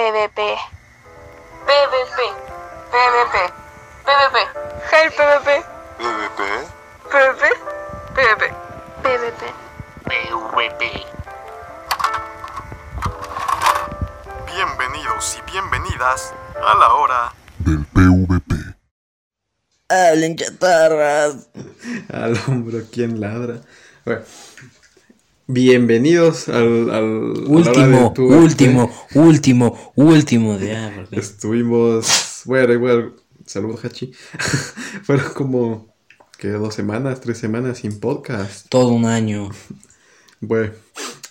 PvP. PvP. PvP. PvP. Hey PvP. PvP. PvP. PvP. PvP. PvP. Bienvenidos y bienvenidas a la hora del PvP. Hablen chatarras. Al hombro, ¿quién ladra? Bueno, bienvenidos al, al Último, del PvP. último, último, último de ah, porque- Estuvimos, bueno, igual, salud Hachi. Fueron como, que dos semanas, tres semanas sin podcast. todo un año. Bueno,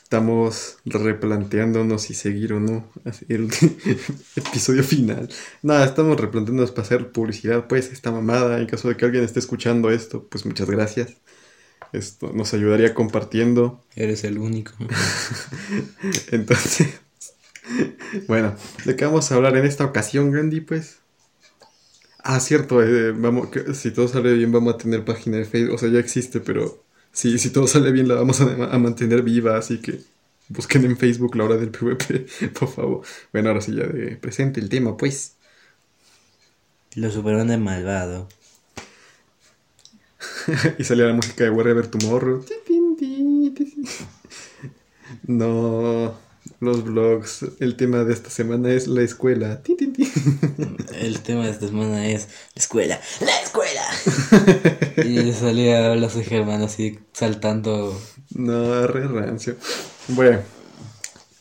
estamos replanteándonos si seguir o no el episodio final. Nada, estamos replanteándonos para hacer publicidad, pues, esta mamada. En caso de que alguien esté escuchando esto, pues muchas gracias. Esto nos ayudaría compartiendo. Eres el único. Entonces, bueno, ¿de qué vamos a hablar en esta ocasión, Gandhi? Pues. Ah, cierto, eh, vamos, que si todo sale bien, vamos a tener página de Facebook. O sea, ya existe, pero si, si todo sale bien, la vamos a, a mantener viva. Así que busquen en Facebook la hora del PvP, por favor. Bueno, ahora sí, ya de presente el tema, pues. Lo superaron de malvado. y salía la música de Wherever Tomorrow. No, los vlogs. El tema de esta semana es la escuela. El tema de esta semana es la escuela. ¡La escuela! y salía la Germán así saltando. No, re rancio. Bueno,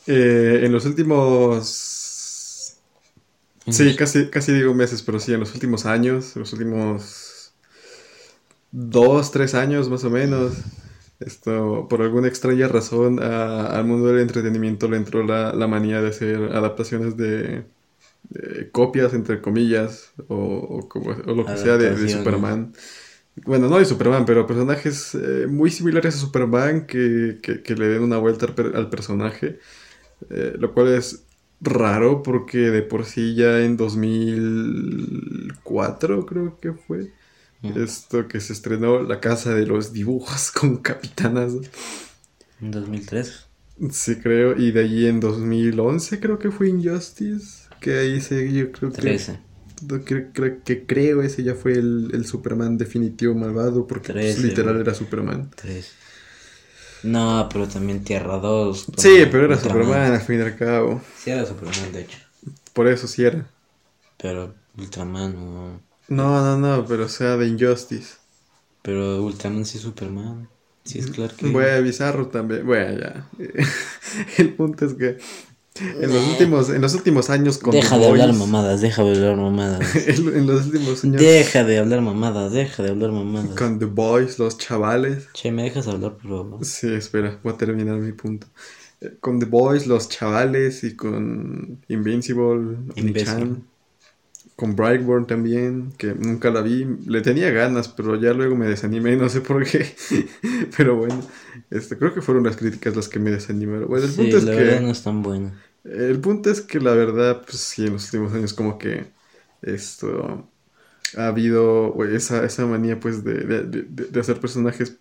eh, en los últimos. Sí, casi, casi digo meses, pero sí, en los últimos años, en los últimos dos, tres años más o menos, esto, por alguna extraña razón, a- al mundo del entretenimiento le entró la, la manía de hacer adaptaciones de, de copias, entre comillas, o, o como- o lo que sea de, de. Superman. Bueno, no de Superman, pero personajes eh, muy similares a Superman que, que- que le den una vuelta al personaje. eh, lo cual es raro porque de por sí ya en 2004 creo que fue. Esto que se estrenó La Casa de los Dibujos con Capitanas. En 2003. Sí, creo. Y de allí en 2011 creo que fue Injustice. Que ahí se, yo creo que... 13. creo que creo ese ya fue el, el Superman definitivo malvado. Porque pues, Trece, literal era Superman. 13. No, pero también Tierra 2. Sí, pero era Ultraman. Superman al fin y al cabo. Sí, era Superman, de hecho. Por eso sí era. Pero Ultraman no. No, no, no, pero o sea de Injustice. Pero Ultraman sí es Superman. Sí, es claro que. Bueno, Bizarro también. Bueno, ya. El punto es que en los últimos, en los últimos años con deja de hablar mamadas, deja de hablar mamadas. en, los últimos años deja de hablar mamadas, deja de hablar mamadas. con The Boys, los chavales. Che, ¿me dejas hablar, por favor? Sí, espera, voy a terminar mi punto. Eh, Con The Boys, los chavales y con Invincible, Imbécil. Con Brightburn también, que nunca la vi. Le tenía ganas, pero ya luego me desanimé, no sé por qué. pero bueno, este, creo que fueron las críticas las que me desanimaron. Bueno, el Sí, punto es la que... verdad no es tan buena. El punto es que la verdad, pues sí, en los últimos años como que esto ha habido esa, esa manía pues de, de- de- de hacer personajes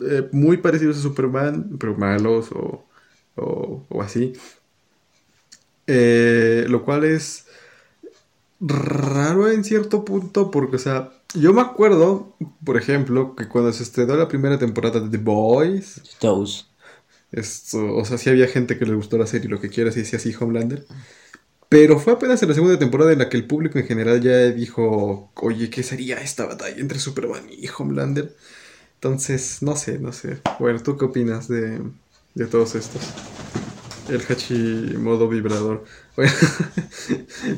eh, muy parecidos a Superman, pero malos o, o, o así. Eh, lo cual es raro en cierto punto porque, o sea, yo me acuerdo, por ejemplo, que cuando se estrenó la primera temporada de The Boys, Toes. esto, o sea, sí había gente que le gustó la serie, lo que quieras, y decía así Homelander. Pero fue apenas en la segunda temporada en la que el público en general ya dijo, oye, ¿qué sería esta batalla entre Superman y Homelander? Entonces, no sé, no sé. Bueno, ¿tú qué opinas de, de todos estos? El Hachi modo vibrador.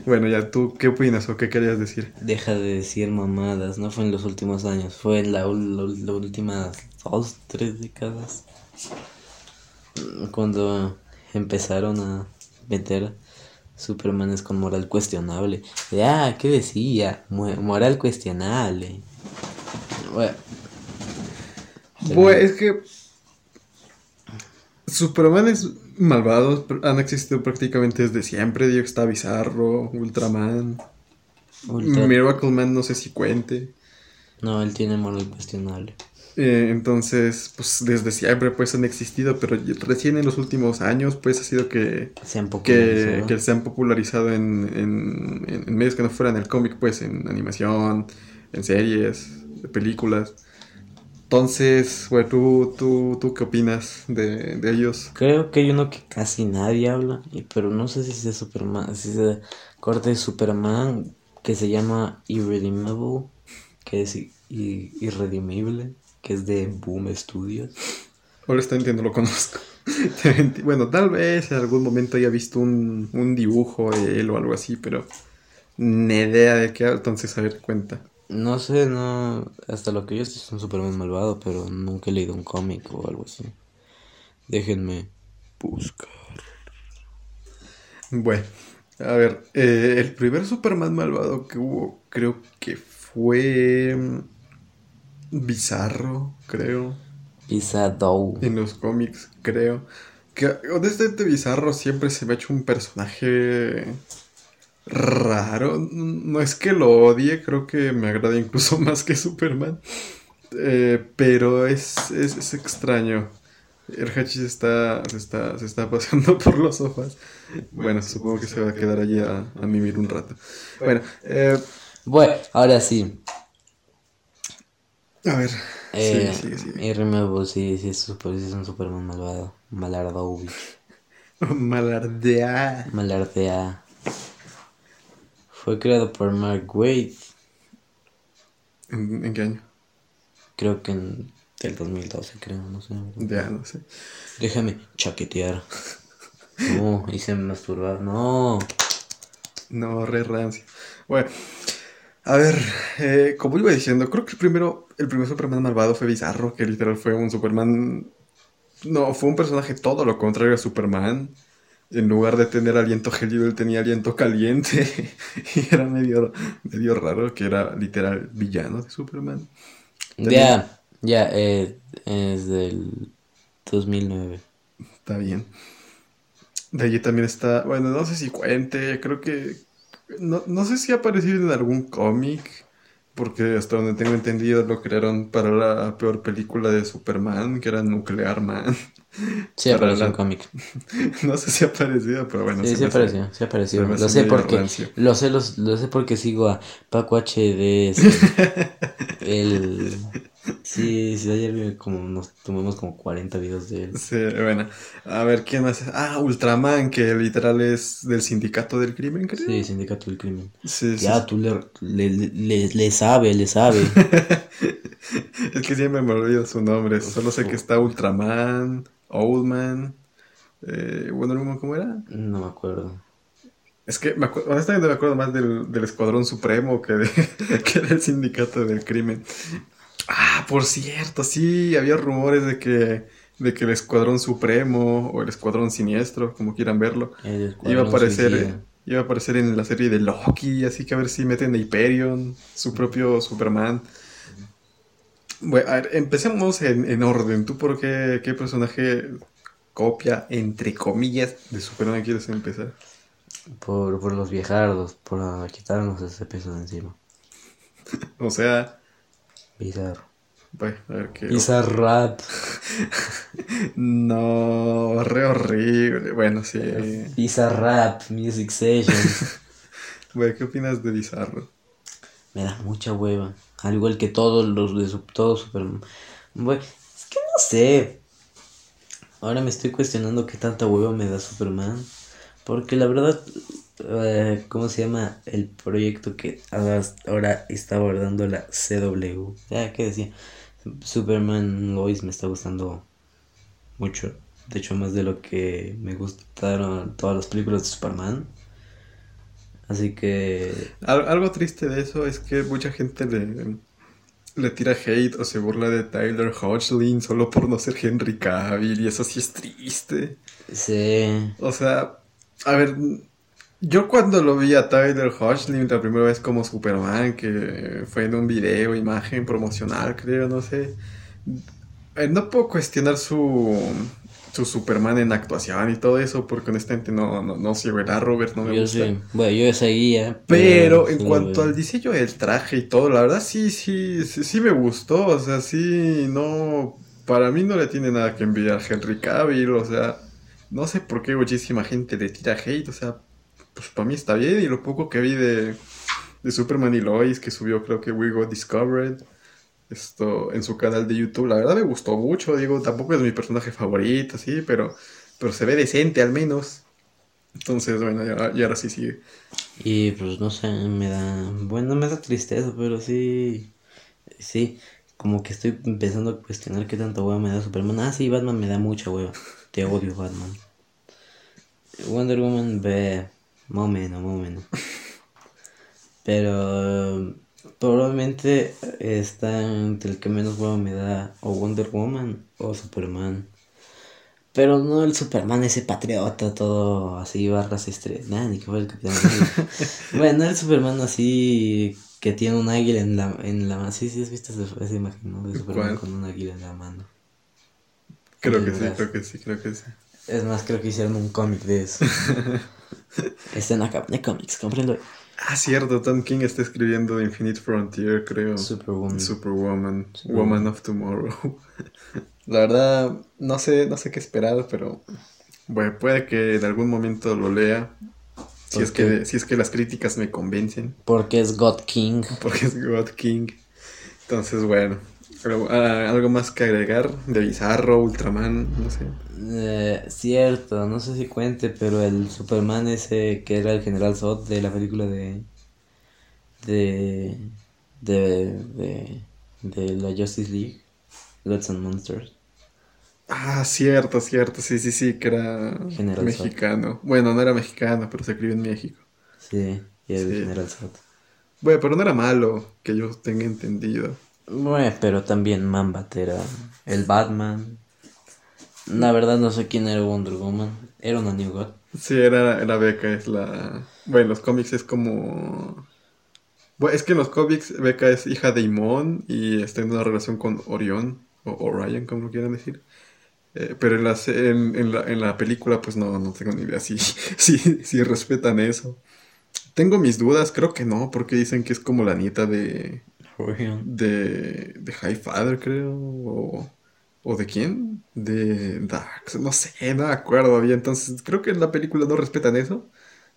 Bueno, ya, ¿tú qué opinas o qué querías decir? Deja de decir mamadas, no fue en los últimos años, fue en la, las últimas dos, tres décadas. Cuando empezaron a meter Supermanes con moral cuestionable. De, ah, ¿qué decía? Moral cuestionable. Bueno, Bueno, es que Supermanes malvados han existido prácticamente desde siempre. Digo, está Bizarro, Ultraman, Ultra- Miracle Man, no sé si cuente. No, él tiene moral cuestionable. Eh, entonces, pues desde siempre pues han existido, pero recién en los últimos años pues ha sido que Se han que, popularizado. que se han popularizado en, en- en- en medios que no fueran el cómic, pues en animación, en series, películas. Entonces, güey, ¿tú, tú, ¿tú qué opinas de, de ellos? Creo que hay uno que casi nadie habla, pero no sé si sea Superman, si sea corte de Superman, que se llama Irredeemable, que es irredimible, que es de Boom Studios. Honestamente no lo conozco. Bueno, tal vez en algún momento haya visto un, un dibujo de él o algo así, pero ni idea de qué, entonces a ver, cuenta. No sé, no, hasta lo que yo sé es un Superman malvado, pero nunca he leído un cómic o algo así. Déjenme buscar. Bueno, a ver, eh, el primer Superman malvado que hubo creo que fue mm, Bizarro, creo, Pisadou. en los cómics, creo. Que honestamente Bizarro siempre se me ha hecho un personaje raro. No es que lo odie, creo que me agrada incluso más que Superman. Eh, pero es, es, es extraño. El Hachi se está, se está, se está paseando por los sofás. Bueno, supongo que se va a quedar allí a, a mimir un rato. Bueno, eh, Bueno, ahora sí. a ver. Eh, sigue, sigue, sigue. Irredeemable, sí, sí, es, super, sí es un Superman malvado. Malardovich. Malardea. Malardea. Fue creado por Mark Waid, ¿En, en qué año? creo que en el 2012, creo, no sé. Ya, no sé. Déjame chaquetear. No, hice masturbar, no. No, re rancio. Bueno, a ver, eh, como iba diciendo, creo que el primero, el primer Superman malvado fue Bizarro, que literal fue un Superman. No, fue un personaje todo lo contrario a Superman. En lugar de tener aliento gélido, él tenía aliento caliente. y era medio, medio raro, que era literal villano de Superman. Ya, ya, eh, es del 2009. Está bien. De allí también está, bueno, no sé si cuente, creo que, no, no sé si ha aparecido en algún cómic, porque hasta donde tengo entendido lo crearon para la peor película de Superman, que era Nuclear Man. Sí, apareció en cómic. no sé si ha aparecido, pero bueno. Sí, sí apareció, sí apareció. Lo sé porque, rancio. lo sé, los- lo sé porque sigo a Paco HD. el, sí, sí, ayer como nos tomamos como 40 videos de él. Sí, bueno, a ver, ¿quién más? Ah, Ultraman, que literal es del sindicato del crimen, creo. Sí, Sindicato del Crimen. Sí, sí, Ya, tú le, le, le, le sabe, le sabe. Es que siempre me olvido su nombre. Solo sé que está Ultraman, Oldman. Eh, Wonder Woman, ¿cómo era? No me acuerdo. Es que me acu- honestamente me acuerdo más del, del Escuadrón Supremo que, de, que del Sindicato del Crimen. Ah, por cierto, sí, había rumores de que, de que el Escuadrón Supremo o el Escuadrón Siniestro, como quieran verlo, iba a aparecer, Suicida. iba a aparecer en la serie de Loki, así que a ver si meten a Hyperion, su propio Superman. Bueno, a ver, empecemos en, en orden. ¿Tú por qué, qué personaje copia, entre comillas, de Superman quieres empezar? Por, por los viejardos, por quitarnos ese peso de encima. O sea, Bizarro. bueno, a ver qué... Bizarrap. No, re horrible. Bueno, sí. Bizarrap, Music Session. Güey, ¿qué opinas de Bizarro? Me da mucha hueva. Al igual que todos los de su, todo Superman. Güey, es que no sé. Ahora me estoy cuestionando qué tanta hueva me da Superman. Porque la verdad, eh, ¿cómo se llama el proyecto que ahora- está abordando la CW? Ya, ¿qué decía? Superman Lois me está gustando mucho. De hecho, más de lo que me gustaron todas las películas de Superman. Así que Al- algo triste de eso es que mucha gente le, le tira hate o se burla de Tyler Hoechlin solo por no ser Henry Cavill y eso sí es triste. sí. O sea, a ver, yo cuando lo vi a Tyler Hoechlin la primera vez como Superman, que fue en un video, imagen promocional, creo, no sé. eh, No puedo cuestionar su, su Superman en actuación y todo eso, porque honestamente no, no, no sigo el Arrowverse, no me Yo gusta. sí, bueno, yo seguía. Pero en sí, cuanto güey. al diseño del traje y todo, la verdad sí, sí, sí, sí me gustó. O sea, sí, no. Para mí no le tiene nada que envidiar Henry Cavill. O sea, no sé por qué muchísima gente le tira hate. O sea, pues para mí está bien. Y lo poco que vi de, de Superman y Lois, que subió creo que We Got Discovered. Esto en su canal de YouTube, la verdad me gustó mucho. Digo, tampoco es mi personaje favorito, sí, pero, pero se ve decente al menos. Entonces, bueno, ya- y ahora sí sigue. Y pues no sé, me da. Bueno, me da tristeza, pero sí. Sí, como que estoy empezando a cuestionar qué tanta hueva me da Superman. Ah, sí, Batman me da mucha hueva. Te odio, Batman. Wonder Woman, ve. Más o menos, más o menos. Pero. Probablemente está entre el que menos hueva me da o Wonder Woman o Superman. Pero no el Superman ese patriota, todo así, barras estrellas. Nada, ni que fue el Capitán bueno, el Superman así que tiene un águila en la, en la mano. Sí, sí, has visto esa, esa imagen, ¿no? De Superman ¿Cuál? con un águila en la mano. Creo que sí, creo que sí, creo que sí. Es más, creo que hicieron un cómic de eso. Está en la Cabinet de Comics, cómprenlo. Ah, cierto, Tom King está escribiendo Infinite Frontier, creo. Superwoman. Superwoman, Superwoman. Woman of Tomorrow. La verdad, no sé, no sé qué esperar, pero bueno, puede que en algún momento lo lea. Si ¿Por es, qué? que, si es que las críticas me convencen, Porque es God King. porque es God King. Entonces, bueno, pero, ah, algo más que agregar de Bizarro, Ultraman, no sé. Eh, cierto, no sé si cuente, pero el Superman ese que era el General Zod de la película de. de. de. de, de la Justice League, Gods and Monsters. Ah, cierto, cierto, sí, sí, sí, que era General mexicano. Bueno, no era mexicano, pero se escribió en México. Sí, y el Sí. General Zod. Bueno, pero no era malo, que yo tenga entendido. Bueno, pero también Mambat era el Batman. La verdad no sé quién era Wonder Woman. Era una New God. Sí, era, era Becca, es la... Bueno, en los cómics es como... Bueno, es que en los cómics Becca es hija de Imón y está en una relación con Orión, o Orion, como lo quieran decir. Eh, pero en la, en, en la, en la película, pues no, no tengo ni idea si, si, si respetan eso. Tengo mis dudas, creo que no, porque dicen que es como la nieta de, De, de High Father, creo, o, o de quién, de Dax, no sé, no me acuerdo bien, entonces creo que en la película no respetan eso,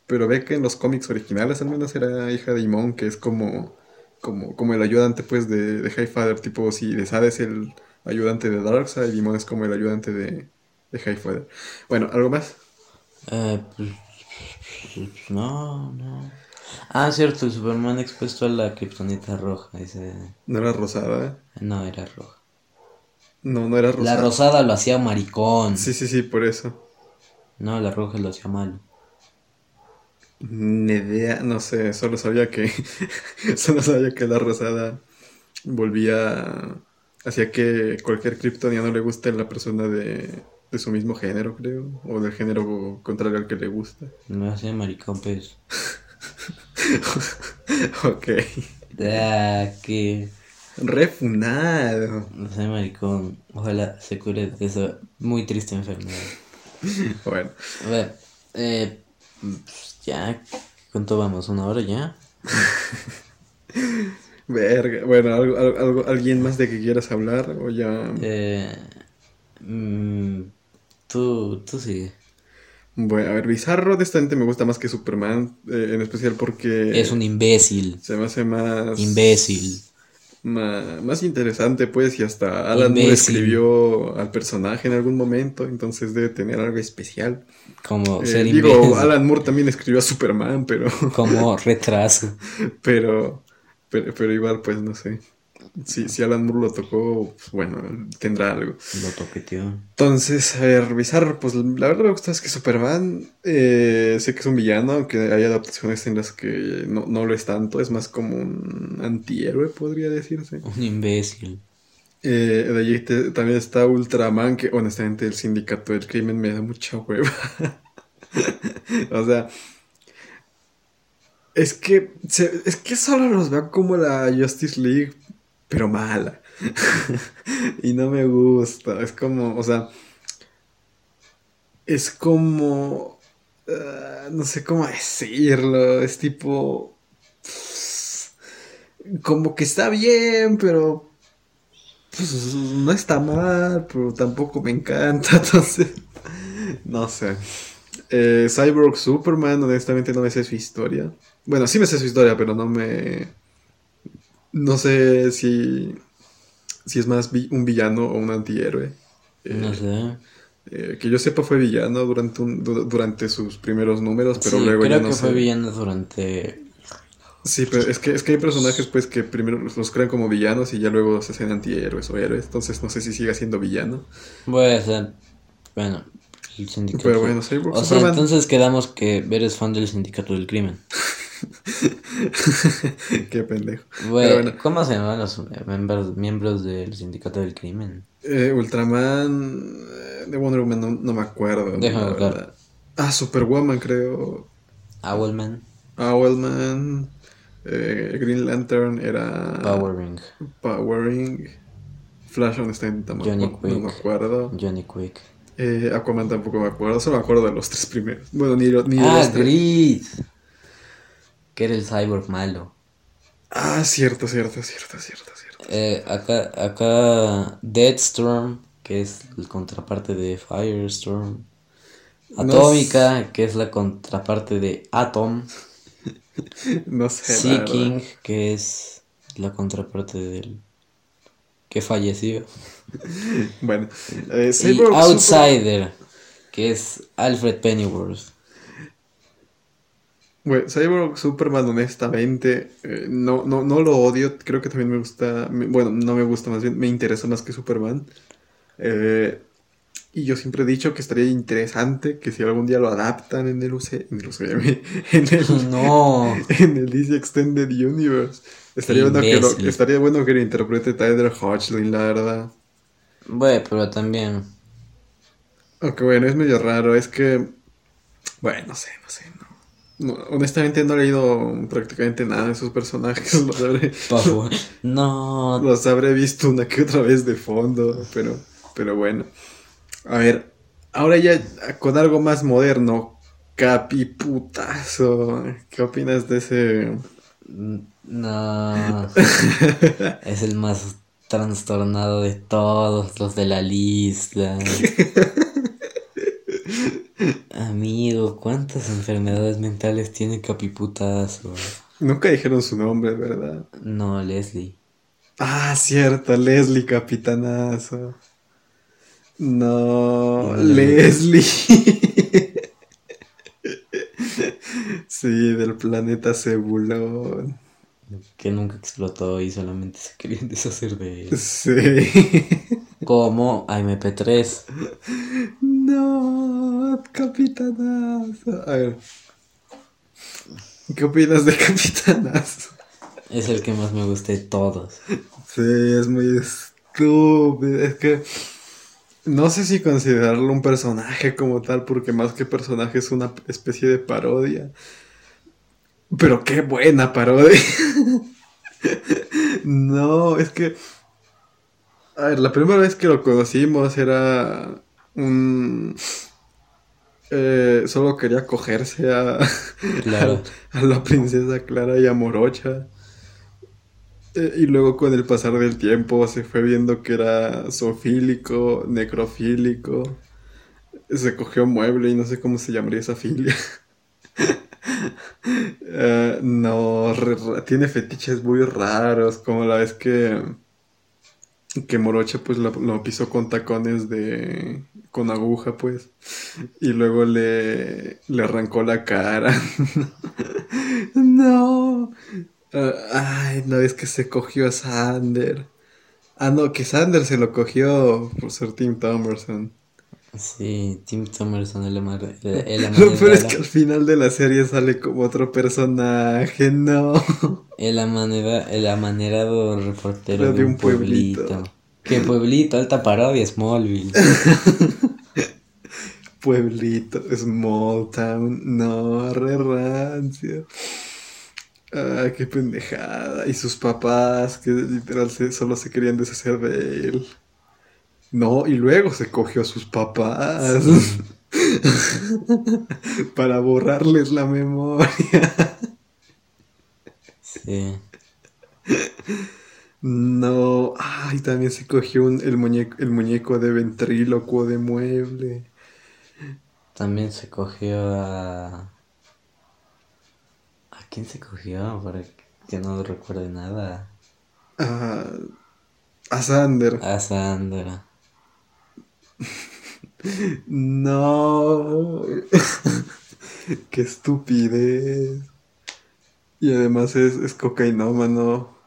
pero ve que en los cómics originales al menos era hija de Imon, que es como, como, como el ayudante pues de, de High Father, tipo si Desad es el ayudante de Darkseid, Imon es como el ayudante de, de High Father. Bueno, ¿algo más? Eh, pues, no, no. Ah, cierto, el Superman expuesto a la kriptonita roja. Ese... ¿No era rosada? No, era roja. No, no era rosada. La rosada lo hacía maricón. Sí, sí, sí, por eso. No, la roja lo hacía malo. Ni idea, no sé, solo sabía que solo sabía que la rosada volvía hacía que cualquier kryptoniano le guste a la persona de, de su mismo género, creo, o del género contrario al que le gusta. Me hacía maricón, pues. ok. Ah, que. Refunado. No sé, maricón. Ojalá se cure de esa muy triste enfermedad. Bueno, A ver, eh, ya. ¿Cuánto vamos? ¿Una hora ya? verga. Bueno, algo- alguien más de que quieras hablar o ya. Eh, mm, tú, tú sigue. Bueno, a ver, Bizarro de esta gente me gusta más que Superman, eh, en especial porque Es un imbécil. se me hace más Imbécil. ma- más interesante, pues, y hasta Alan Moore escribió al personaje en algún momento, entonces debe tener algo especial. Como Eh, ser digo, imbécil. Alan Moore también escribió a Superman, pero, Como retraso. pero, pero, pero igual, pues, no sé. Si, si Alan Moore lo tocó, pues, bueno, tendrá algo. Lo toqueteó. Entonces, a ver, Bizarro, pues la verdad me gusta es que Superman, eh, sé que es un villano, aunque hay adaptaciones en las que no, no lo es tanto, es más como un antihéroe, podría decirse. Un imbécil. Eh, de allí te- también está Ultraman, que honestamente el sindicato del crimen me da mucha hueva. o sea, es que, se- es que solo los veo como la Justice League, pero mala. y no me gusta. Es como, o sea, es como... ah, no sé cómo decirlo, es tipo... Como que está bien, pero... pues, no está mal, pero tampoco me encanta, entonces... No sé. Eh, Cyborg Superman, honestamente no me sé su historia. Bueno, sí me sé su historia, pero no me... No sé si... Si es más vi- un villano o un antihéroe. Eh, No sé. eh, que yo sepa fue villano durante, un- du- durante sus primeros números, pero sí, luego ya creo no que sé. fue villano durante. Sí, pero es que, es que hay personajes pues que primero los, crean como villanos y ya luego se hacen antihéroes o héroes. Entonces no sé si siga siendo villano. Puede ser. Bueno, el sindicato. Pero bueno, Cyborg O sea, entonces quedamos que Ver es fan del sindicato del crimen. Qué pendejo. Bueno, Pero bueno, ¿cómo se llaman los miembros, miembros del sindicato del crimen? eh, Ultraman eh, de Wonder Woman no, no me acuerdo. Déjame verdad. Ah, Superwoman creo. Owlman, Owlman. eh, Green Lantern era. Power Ring, Powering. Flash honestamente no me, Johnny acu- no me Quick. acuerdo. Johnny Quick. Eh, Aquaman tampoco me acuerdo. Solo me acuerdo de los tres primeros. Bueno, ni, ni Ah, los tres. Grid. Que era el cyborg malo. Ah, cierto, cierto, cierto, cierto, cierto. Eh, acá, acá Deadstorm, que es el contraparte de Firestorm. No Atómica, que es la contraparte de Atom. No sé. la Sea verdad. King, que es la contraparte del que falleció. Bueno, eh, Y Super- Outsider, que es Alfred Pennyworth. Bueno, Cyborg Superman, honestamente, eh, no, no, no lo odio. Creo que también me gusta. me- bueno, no me gusta más bien, me interesa más que Superman. Eh, y yo siempre he dicho que estaría interesante que si algún día lo adaptan en el UC, en el UCM, en el, No, en el DC Extended Universe. Estaría bueno, que lo, estaría bueno que lo interprete Tyler Hodgson, la verdad. bueno, pero también. Aunque bueno, es medio raro, es que... Bueno, no sé, no sé, no. Honestamente no he leído prácticamente nada de esos personajes, los habré. No, los habré visto una que otra vez de fondo, pero, pero bueno. A ver, ahora ya con algo más moderno, Capiputazo, ¿qué opinas de ese... no. Es el más trastornado de todos los de la lista. Amigo, ¿cuántas enfermedades mentales tiene Capiputazo? Nunca dijeron su nombre, ¿verdad? No, Leslie. Ah, cierto, Leslie Capitanazo. No. Leslie. sí, del planeta Cebulón. Que nunca explotó y solamente se querían deshacer de él. Sí. Como AMP3. no, Capitanazo. A ver. ¿Qué opinas de Capitanazo? Es el que más me gusta de todos. Sí, es muy estúpido. Es que no sé si considerarlo un personaje como tal, porque más que personaje es una especie de parodia. Pero qué buena parodia. no, es que... A ver, la primera vez que lo conocimos era un... eh, solo quería cogerse a, Claro. a la princesa Clara y a Morocha. Eh, y luego con el pasar del tiempo se fue viendo que era zoofílico, necrofílico. Se cogió mueble y no sé cómo se llamaría esa filia. Eh, no, re- tiene fetiches muy raros, como la vez que que Morocha pues lo, lo pisó con tacones de con aguja pues y luego le le arrancó la cara. no. Ah, ay, la vez que se cogió a Sander. Ah, no, que Sander se lo cogió por ser Tim Thomerson. Sí, Tim Thomerson, el, amar- el, el Lo peor es que al final de la serie sale como otro personaje, no. el, amanera- el amanerado reportero Era de un pueblito. ¿Qué pueblito? Alta parodia, Smallville. Pueblito, Small Town, no, re rancio. Ay, qué pendejada. Y sus papás, que literal se- solo se querían deshacer de él. No, y luego se cogió a sus papás. Para borrarles la memoria. Sí. No, ay, también se cogió un- el, muñeco, el muñeco de ventrílocuo de mueble. También se cogió a. ¿A quién se cogió? Para que no recuerde nada. Ah, a Sander. A Sandra. No. Qué estupidez. Y además es, es cocainómano,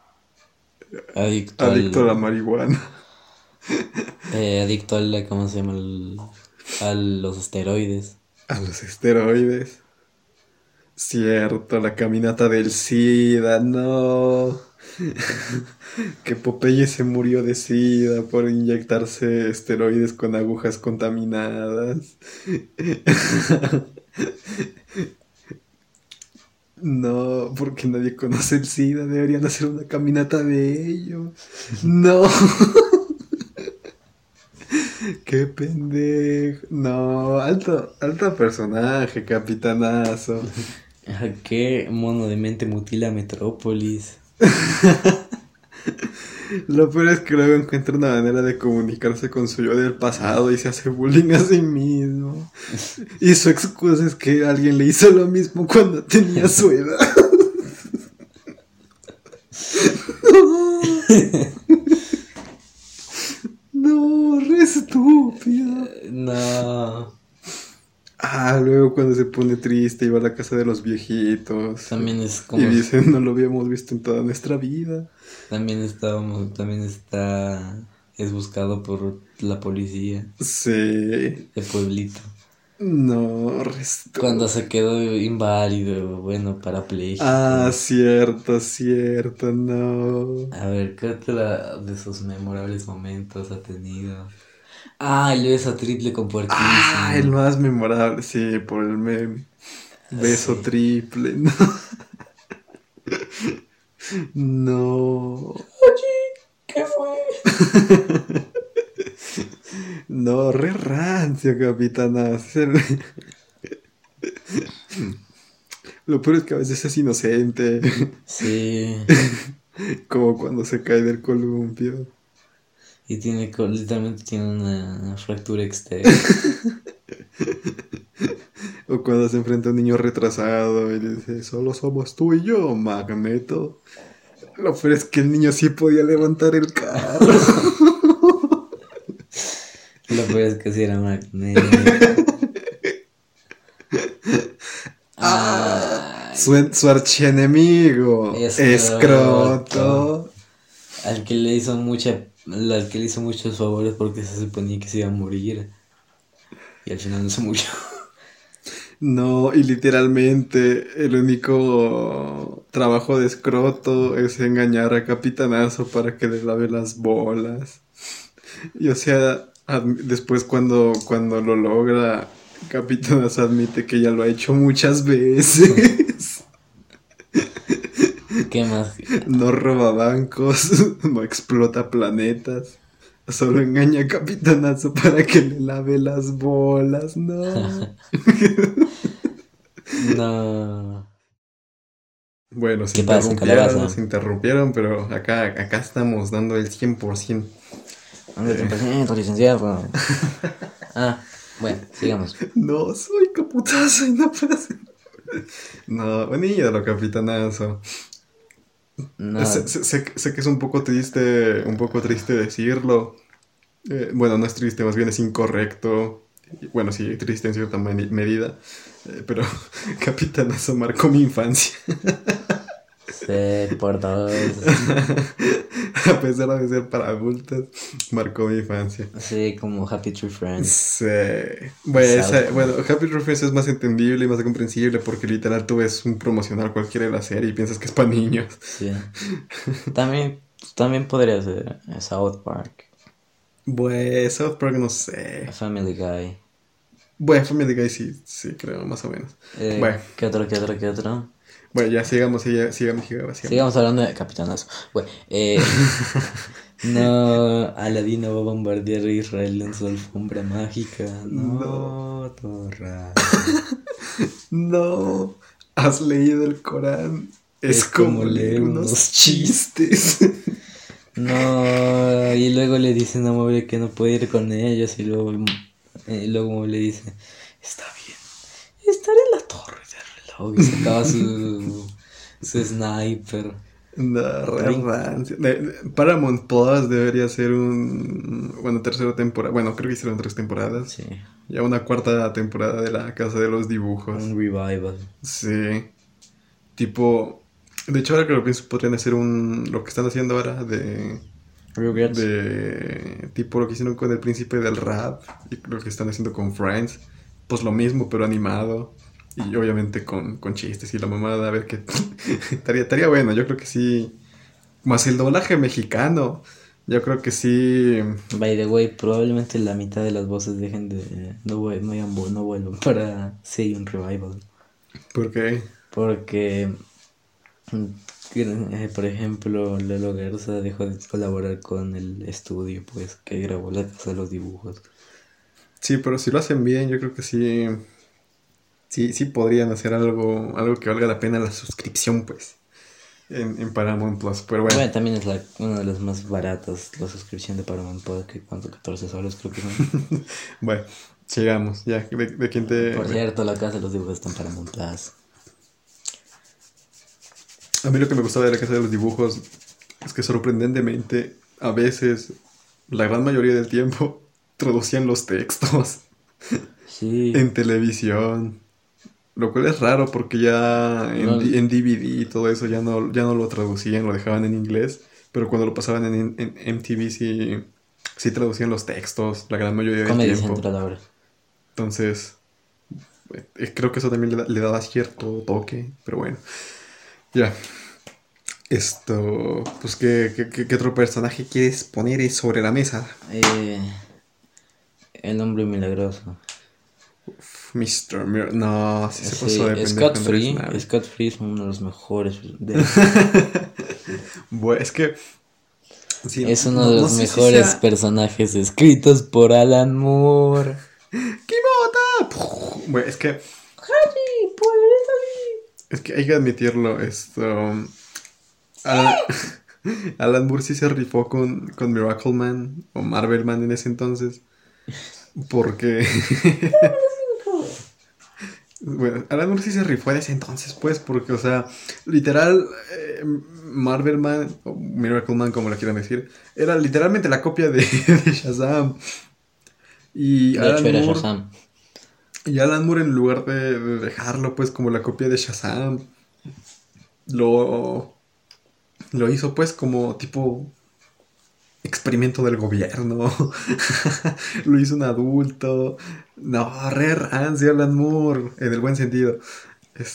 Adicto, al- adicto a la marihuana. eh, adicto al. ¿Cómo se llama? El- a los esteroides. A los esteroides. Cierto, la caminata del SIDA, no. que Popeye se murió de SIDA por inyectarse esteroides con agujas contaminadas. No, porque nadie conoce el SIDA, deberían hacer una caminata de ello. No. Qué pendejo. No, alto, alto personaje, capitanazo. ¿A qué mono de mente mutila Metrópolis? Lo peor es que luego encuentra una manera de comunicarse con su yo del pasado y se hace bullying a sí mismo. Y su excusa es que alguien le hizo lo mismo cuando tenía su edad. No, re estúpido. No. Ah, luego cuando se pone triste y va a la casa de los viejitos. También es como. Y dicen, no lo habíamos visto en toda nuestra vida. También estábamos. También está. Es buscado por la policía Sí. de pueblito. No, re estúpido. Cuando se quedó inválido, bueno, parapléjico. Ah, cierto, cierto, no. A ver, ¿qué otra de esos memorables momentos ha tenido? Ah, el beso triple con puerquísimo. Ah, el más memorable, sí, por el meme. Beso Sí. triple, no. No. ¿Qué fue? No, re rancio, capitana. Lo peor es que a veces es inocente. Sí. Como cuando se cae del columpio. Y tiene, literalmente tiene una fractura externa. O cuando se enfrenta a un niño retrasado y le dice, solo somos tú y yo, Magneto. Lo peor es que el niño sí podía levantar el carro. Lo peor es que sí era magnético. Ah, Su, su archienemigo, Escroto. Escroto. al que le hizo mucha, al que le hizo muchos favores porque se suponía que se iba a morir. Y al final no se murió. No, y literalmente el único trabajo de Escroto es engañar a Capitanazo para que le lave las bolas. Y o sea, después cuando, cuando lo logra, Capitanazo admite que ya lo ha hecho muchas veces. ¿Qué más? No roba bancos, no explota planetas. Solo engaña a Capitanazo para que le lave las bolas, no. No. Bueno, se ¿Qué pasa, interrumpieron, se interrumpieron, pero acá, acá estamos dando el 100%. Hombre, 100%, licenciado. Ah, bueno, sigamos. No, soy caputazo y no puedo hacer. No, buen ídolo, capitanazo. No, Sé, sé- sé- sé que es un poco triste, un poco triste decirlo. Eh, bueno, no es triste, más bien es incorrecto. Bueno, sí, triste en cierta medida. Eh, pero Capitanazo marcó mi infancia. sí, por dos. A pesar de ser para adultos, marcó mi infancia. Sí, como Happy Tree Friends. Sí. Bueno, esa- bueno, Happy Tree Friends es más entendible y más comprensible porque literal tú ves un promocional cualquiera de la serie y piensas que es para niños. Sí. También, también podría ser South Park, Bueno, South Park no sé. Family Guy. Bueno, Family Guy sí, sí, creo, más o menos. Eh, Bueno. ¿Qué otro, qué otro, qué otro? Bueno, ya sigamos, sigamos, sigamos, sigamos. Sigamos hablando de Capitanazo. Bueno, eh, No, Aladino va a bombardear a Israel en su alfombra mágica. No, todo raro. No, has leído el Corán. Es, como, leer unos chistes. No, y luego le dicen a Moble que no puede ir con ellos y luego, y luego Moble le dice, está bien, estaré en la torre de reloj y sacaba su, su sniper. No, re rancio. Paramount Plus debería ser un. Bueno, tercera temporada. Bueno, creo que hicieron tres temporadas. Sí, Ya una cuarta temporada de la Casa de los Dibujos. un revival. Sí. Tipo. De hecho, ahora que lo pienso, podrían hacer un. Lo que están haciendo ahora de. Regrets. de tipo lo que hicieron con el príncipe del rap y lo que están haciendo con Friends, pues lo mismo pero animado y obviamente con, con chistes y la mamada, a ver qué estaría, estaría bueno, yo creo que sí, más el doblaje mexicano, yo creo que sí, By the way, probablemente la mitad de las voces dejen de. No, no, vu- no vuelvan para si hay un revival. porque Porque, mm, eh, por ejemplo, Lolo Garza dejó de colaborar con el estudio, pues, que grabó la casa de los dibujos. sí, pero si lo hacen bien, yo creo que sí, sí, sí podrían hacer algo, algo que valga la pena la suscripción, pues, en, en Paramount Plus, pero bueno. Bueno, también es la, una de las más baratas, la suscripción de Paramount Plus, que cuánto, 14 soles creo que son. Bueno, sigamos, ya, de, de quién te... Por cierto, la casa de los dibujos está en Paramount Plus. A mí lo que me gustaba de la casa de los dibujos es que sorprendentemente, a veces, la gran mayoría del tiempo, traducían los textos Sí. en televisión. Lo cual es raro porque ya en, No. En DVD y todo eso ya no, ya no lo traducían, lo dejaban en inglés. Pero cuando lo pasaban en, en MTV sí, sí traducían los textos la gran mayoría del tiempo. Central. Entonces, eh, creo que eso también le, da- le daba cierto toque, pero bueno. Ya. Esto, pues, ¿qué, qué, qué- qué otro personaje quieres poner sobre la mesa? Eh, el hombre milagroso. Mr. Mir no, sí se pasó de Scott Free. Scott Free es uno de los mejores. de- Bueno, es que... sí, es uno no- de no los si mejores sea- personajes escritos por Alan Moore. ¡Kimota! Bueno, es que... Es que hay que admitirlo, esto... Alan, Alan Moore sí se rifó con, con Miracle Man, o Marvel Man en ese entonces, porque... Bueno, Alan Moore sí se rifó ese entonces, pues, porque, o sea, literal, eh, Marvel Man, o Miracle Man, como lo quieran decir, era literalmente la copia de, de Shazam. Y De Alan hecho, era Moore- Shazam. y Alan Moore, en lugar de, de dejarlo, pues, como la copia de Shazam, lo, lo hizo, pues, como tipo experimento del gobierno. lo hizo un adulto. No, re rancio Alan Moore, en el buen sentido.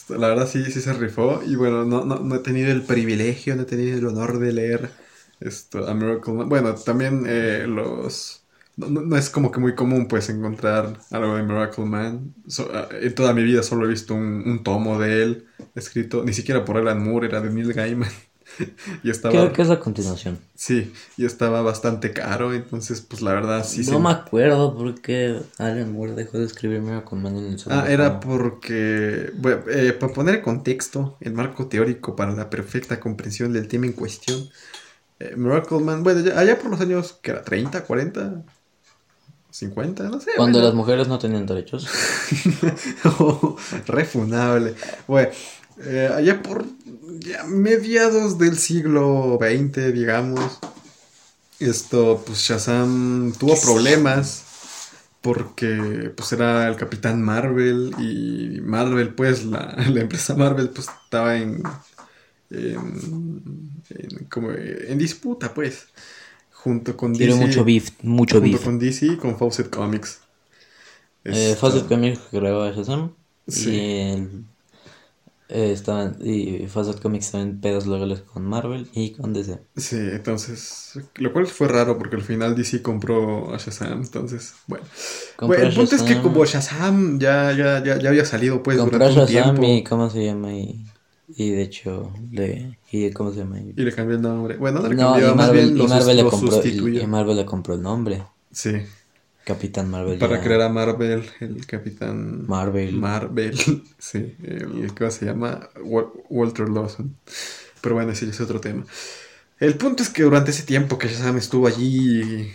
La verdad sí, sí se rifó. Y bueno, no, no, no he tenido el privilegio, no he tenido el honor de leer esto, a Miracle Man. Bueno, también eh, los... No, no- es como que muy común pues encontrar algo de Miracle Man. Ah, en toda mi vida solo he visto un tomo de él escrito, ni siquiera por Alan Moore, era de Neil Gaiman. y estaba... Creo que es la continuación. Sí, y estaba bastante caro, entonces pues la verdad sí no sí. me acuerdo por qué Alan Moore dejó de escribir Miracle Man en el Ah, era porque, bueno, eh, para poner en contexto el marco teórico para la perfecta comprensión del tema en cuestión, eh, Miracle Man, bueno, ya- allá por los años, que era? ¿30, 40, 50? No sé. Cuando bueno. las mujeres no tenían derechos. Refunable. Bueno, eh, allá por ya mediados del siglo XX, digamos, esto, pues Shazam tuvo problemas porque pues era el Capitán Marvel y Marvel, pues la, la empresa Marvel, pues estaba en, en, en como en disputa, pues, junto con Quiero DC. mucho beef, mucho junto beef. con DC y con Fawcett Comics. Eh, Fawcett Comics a Shazam. Sí. Y el, eh, estaban, y Fawcett Comics estaba en pedos legales con Marvel y con DC. Sí, entonces, lo cual fue raro porque al final DC compró a Shazam, entonces, bueno. Compró Bueno, el a punto es que como Shazam ya, ya, ya, ya había salido pues Compró durante un Shazam tiempo. y ¿cómo se llama? Y Y de hecho, le. Y, ¿Cómo se llama? Y le cambió el nombre. Bueno, no le No, cambió, y más Marvel, bien y Marvel le compró, y, y Marvel le compró el nombre. Sí, Capitán Marvel. para ya- crear a Marvel, el capitán Marvel. Marvel, sí, el que se llama Wa- Walter Lawson. Pero bueno, ese es otro tema. El punto es que durante ese tiempo que Shazam estuvo allí,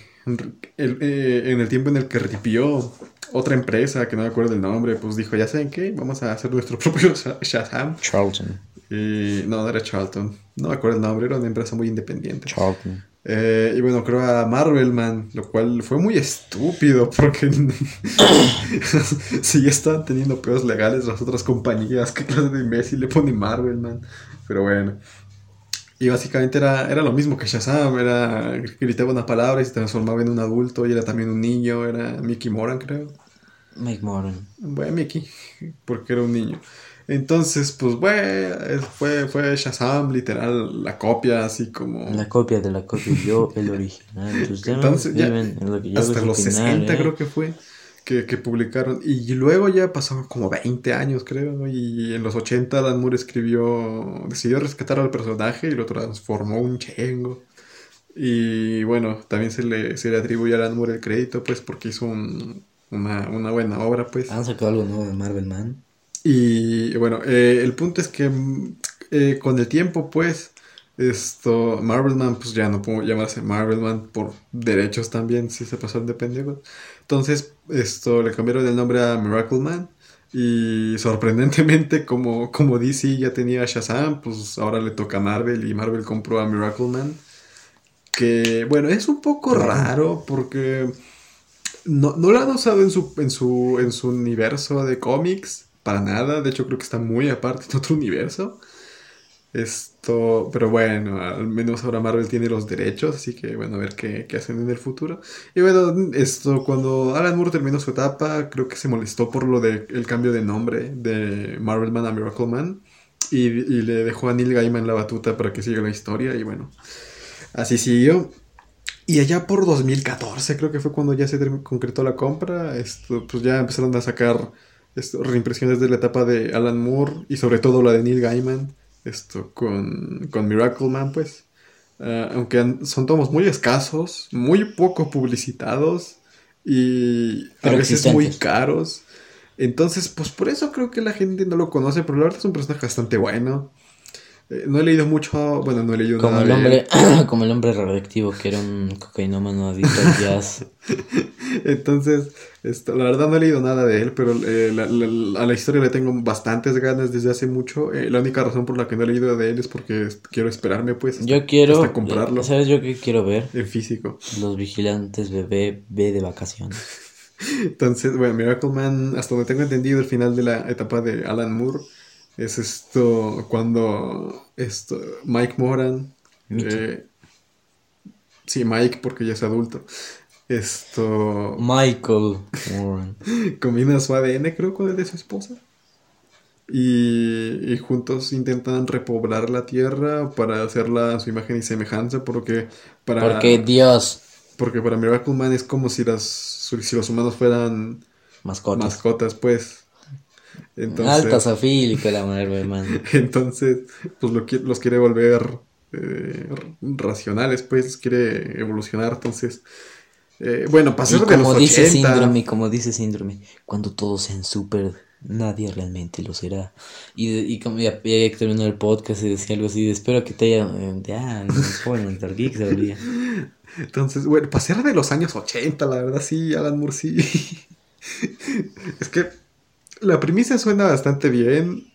eh, en el tiempo en el que ripió otra empresa, que no me acuerdo el nombre, pues dijo, ya saben qué, vamos a hacer nuestro propio Sha- Shazam. Charlton. Y no, no era Charlton, no me acuerdo el nombre, era una empresa muy independiente. Charlton. Eh, y bueno, creo a Marvel Man, lo cual fue muy estúpido porque si ya estaban teniendo peos legales las otras compañías, qué clase de imbécil le pone Marvel Man. Pero bueno. Y básicamente era, era lo mismo que Shazam, era, gritaba una palabra y se transformaba en un adulto y era también un niño, era Mickey Moran creo. Mike Moran. Bueno, Mickey, porque era un niño. Entonces, pues, bueno, fue, fue Shazam, literal, la copia, así como... La copia de la copia, yo el original. Demás Entonces, ya, viven en lo que yo hasta los opinar, 60 ¿eh? creo que fue que, que publicaron. Y luego ya pasaron como 20 años, creo. ¿no? Y en los 80 Dan Moore escribió, decidió rescatar al personaje y lo transformó un chengo. Y bueno, también se le, se le atribuye a Dan Moore el crédito, pues, porque hizo un- una, una buena obra, pues. Han sacado algo nuevo de Marvel Man. Y bueno, eh, el punto es que eh, con el tiempo, pues, esto, Marvelman, pues ya no pudo llamarse Marvelman por derechos también, si se pasaron de pendejos. Entonces, esto, le cambiaron el nombre a Miracle Man. Y sorprendentemente, como, como DC ya tenía Shazam, pues ahora le toca a Marvel y Marvel compró a Miracle Man. Que, bueno, es un poco raro porque no, no lo han usado en su, en, su, en su universo de cómics, para nada. De hecho, creo que está muy aparte en otro universo. Esto, pero bueno, al menos ahora Marvel tiene los derechos, así que bueno, a ver qué, qué hacen en el futuro. Y bueno, esto, cuando Alan Moore terminó su etapa, creo que se molestó por lo del cambio de nombre de Marvel Man a Miracle Man. Y, le dejó a Neil Gaiman la batuta para que siga la historia. Y bueno, así siguió. Y allá por 2014 creo que fue cuando ya se concretó la compra. Esto, pues ya empezaron a sacar esto, reimpresiones de la etapa de Alan Moore y sobre todo la de Neil Gaiman. Esto con, con Miracle Man, pues. Ah, aunque son tomos muy escasos, muy poco publicitados y a veces muy caros. Entonces, pues por eso creo que la gente no lo conoce, pero la verdad es un personaje bastante bueno. Eh, no he leído mucho, bueno, no he leído Como nada el de hombre, como el hombre radioactivo que era un cocainómano adicto al jazz. Entonces, esto, la verdad no he leído nada de él, pero eh, la- la- a la historia le tengo bastantes ganas desde hace mucho. Eh, la única razón por la que no he leído de él es porque quiero esperarme, pues, hasta, Yo quiero, hasta comprarlo ¿sabes yo qué quiero ver? en físico. Los vigilantes bebé B de vacaciones. Entonces, bueno, Miracle Man, hasta donde tengo entendido, el final de la etapa de Alan Moore es esto cuando esto, Mike Moran, eh, sí, Mike, porque ya es adulto, esto Michael Warren. combina su ADN, creo, con el de su esposa. Y, y juntos intentan repoblar la tierra para hacerla a su imagen y semejanza, porque para, Porque Dios. porque para Miracle Man es como si, las, si los humanos fueran Mascotas. mascotas, pues. Entonces, Alta sofílico la Marvel Man. entonces pues lo los quiere volver eh, racionales, pues, los quiere evolucionar. Entonces, eh, bueno, Y pasar de los como dice 80. síndrome, como dice síndrome, cuando todos sean súper, nadie realmente lo será. Y, de- y como ya, ya terminó el podcast y decía algo así, de, espero que te haya... eh, Ya, no joven, Geek se. Entonces, bueno, pasar de los años 80, la verdad, sí, Alan Moore, sí. es que la premisa suena bastante bien,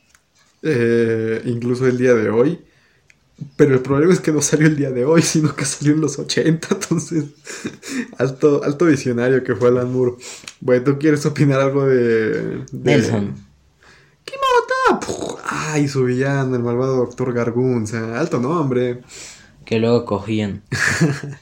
eh, incluso el día de hoy. Pero el problema es que no salió el día de hoy, sino que salió en los 80. Entonces, alto, alto visionario que fue Alan Moore. Bueno, ¿tú quieres opinar algo de. de... Nelson. ¡Kimota! Puf, ¡Ay, su villano, el malvado Doctor Gargunza! Alto nombre. Que luego cogían.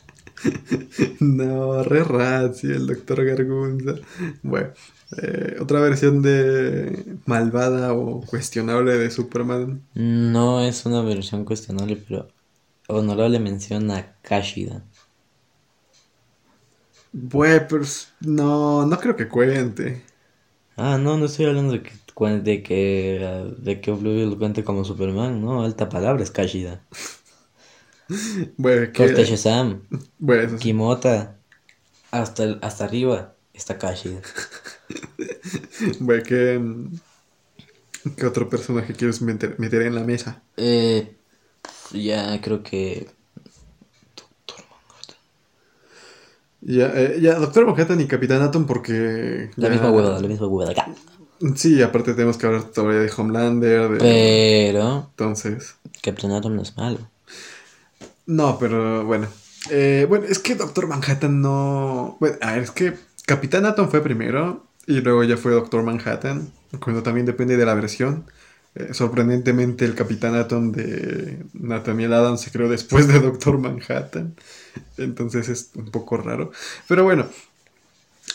No, re rancio el Doctor Gargunza. Bueno, eh, otra versión de malvada o cuestionable de Superman. No es una versión cuestionable, pero honorable mención a Kashida. Bueno, pero s- no, no creo que cuente. Ah, no, no estoy hablando de que de que, de que Blue cuente como Superman, ¿no? Alta palabra es Kashida. Bueno, que, Shazam, bueno, sí. Kimota, hasta, hasta arriba está Kashida. Bueno, ¿qué, ¿qué otro personaje quieres meter, meter en la mesa? Eh, ya creo que... Ya, eh, ya Doctor Manhattan y Capitán Atom porque... La ya- misma huevada, la misma huevada. Sí, aparte tenemos que hablar todavía de Homelander, de... Pero Entonces... Captain Atom no es malo. No, pero bueno. Eh, bueno, es que Doctor Manhattan no... Bueno, a ver, es que Capitán Atom fue primero y luego ya fue Doctor Manhattan, cuando también depende de la versión. Eh, sorprendentemente el Capitán Atom de Nathaniel Adams se creó después de Doctor Manhattan. Entonces es un poco raro. Pero bueno,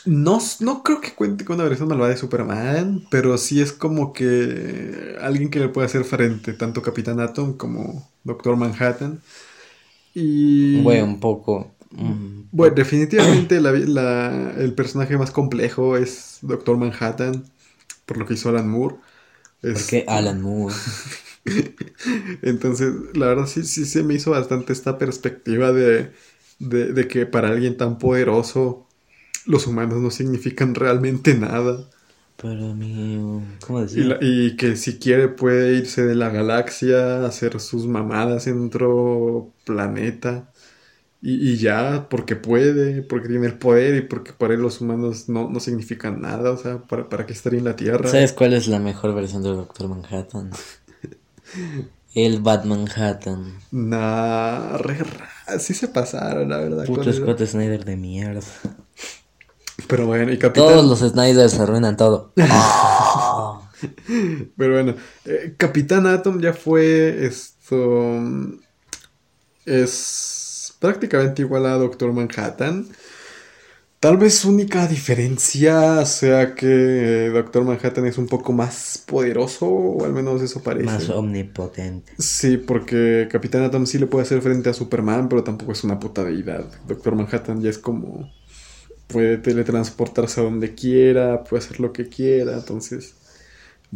no, no creo que cuente con una versión malvada de Superman, pero sí es como que alguien que le puede hacer frente, tanto Capitán Atom como Doctor Manhattan. Y Bueno, un poco... mm, bueno, definitivamente la- la- el personaje más complejo es Doctor Manhattan, por lo que hizo Alan Moore. Es- Porque Alan Moore. Entonces, la verdad sí, sí se me hizo bastante esta perspectiva de, de, de que para alguien tan poderoso los humanos no significan realmente nada. Pero amigo, ¿cómo Y, decir? la- y que si quiere puede irse de la galaxia, hacer sus mamadas en otro planeta. Y, y ya, porque puede, porque tiene el poder y porque para él los humanos no, no significan nada. O sea, ¿para, para qué estar en la Tierra? ¿Sabes cuál es la mejor versión del Doctor Manhattan? El Bad Manhattan. Nah, re ra- sí se pasaron, la verdad. Puto Scott Snyder de mierda. Pero bueno, y Capitán... Todos los Snyders arruinan todo. Pero bueno, eh, Capitán Atom ya fue esto. Es prácticamente igual a Doctor Manhattan. Tal vez su única diferencia sea que Doctor Manhattan es un poco más poderoso, o al menos eso parece. Más omnipotente. Sí, porque Capitán Atom sí le puede hacer frente a Superman, pero tampoco es una puta deidad. Doctor Manhattan ya es como. puede teletransportarse a donde quiera, puede hacer lo que quiera, entonces.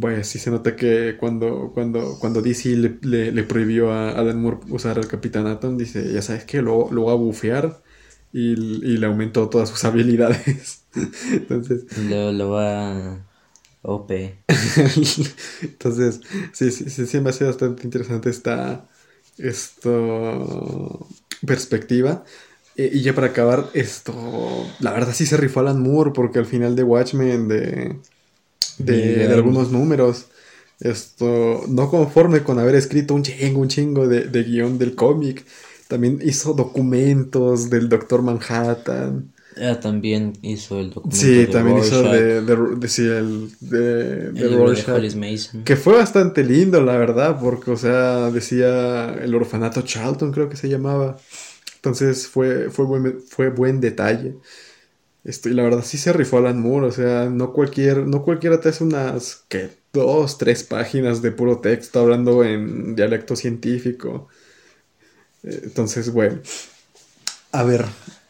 Bueno, sí se nota que cuando, cuando, cuando DC le, le- le prohibió a Alan Moore usar al Capitán Atom, dice, ya sabes que lo, lo va a bufear y, y le aumentó todas sus habilidades. Entonces, Lo, lo va. OP. Entonces, sí, sí, sí, sí me hace bastante interesante esta esto, perspectiva. Eh, y ya para acabar, esto, la verdad sí se rifó Alan Moore porque al final de Watchmen, de, de, algunos números, esto, no conforme con haber escrito un chingo, un chingo de, de guion del cómic, también hizo documentos del Doctor Manhattan. Ah, también hizo el documento Sí, de también hizo de, de, de- sí, el de, el libro Rorschach. Mason. Que fue bastante lindo, la verdad, porque, o sea, decía el orfanato Charlton, creo que se llamaba. Entonces fue, fue, buen, fue buen detalle. Esto, y la verdad sí se rifó Alan Moore, o sea, no, cualquier, no cualquiera te hace unas, que Dos, tres páginas de puro texto hablando en dialecto científico. Eh, Entonces, bueno. A ver,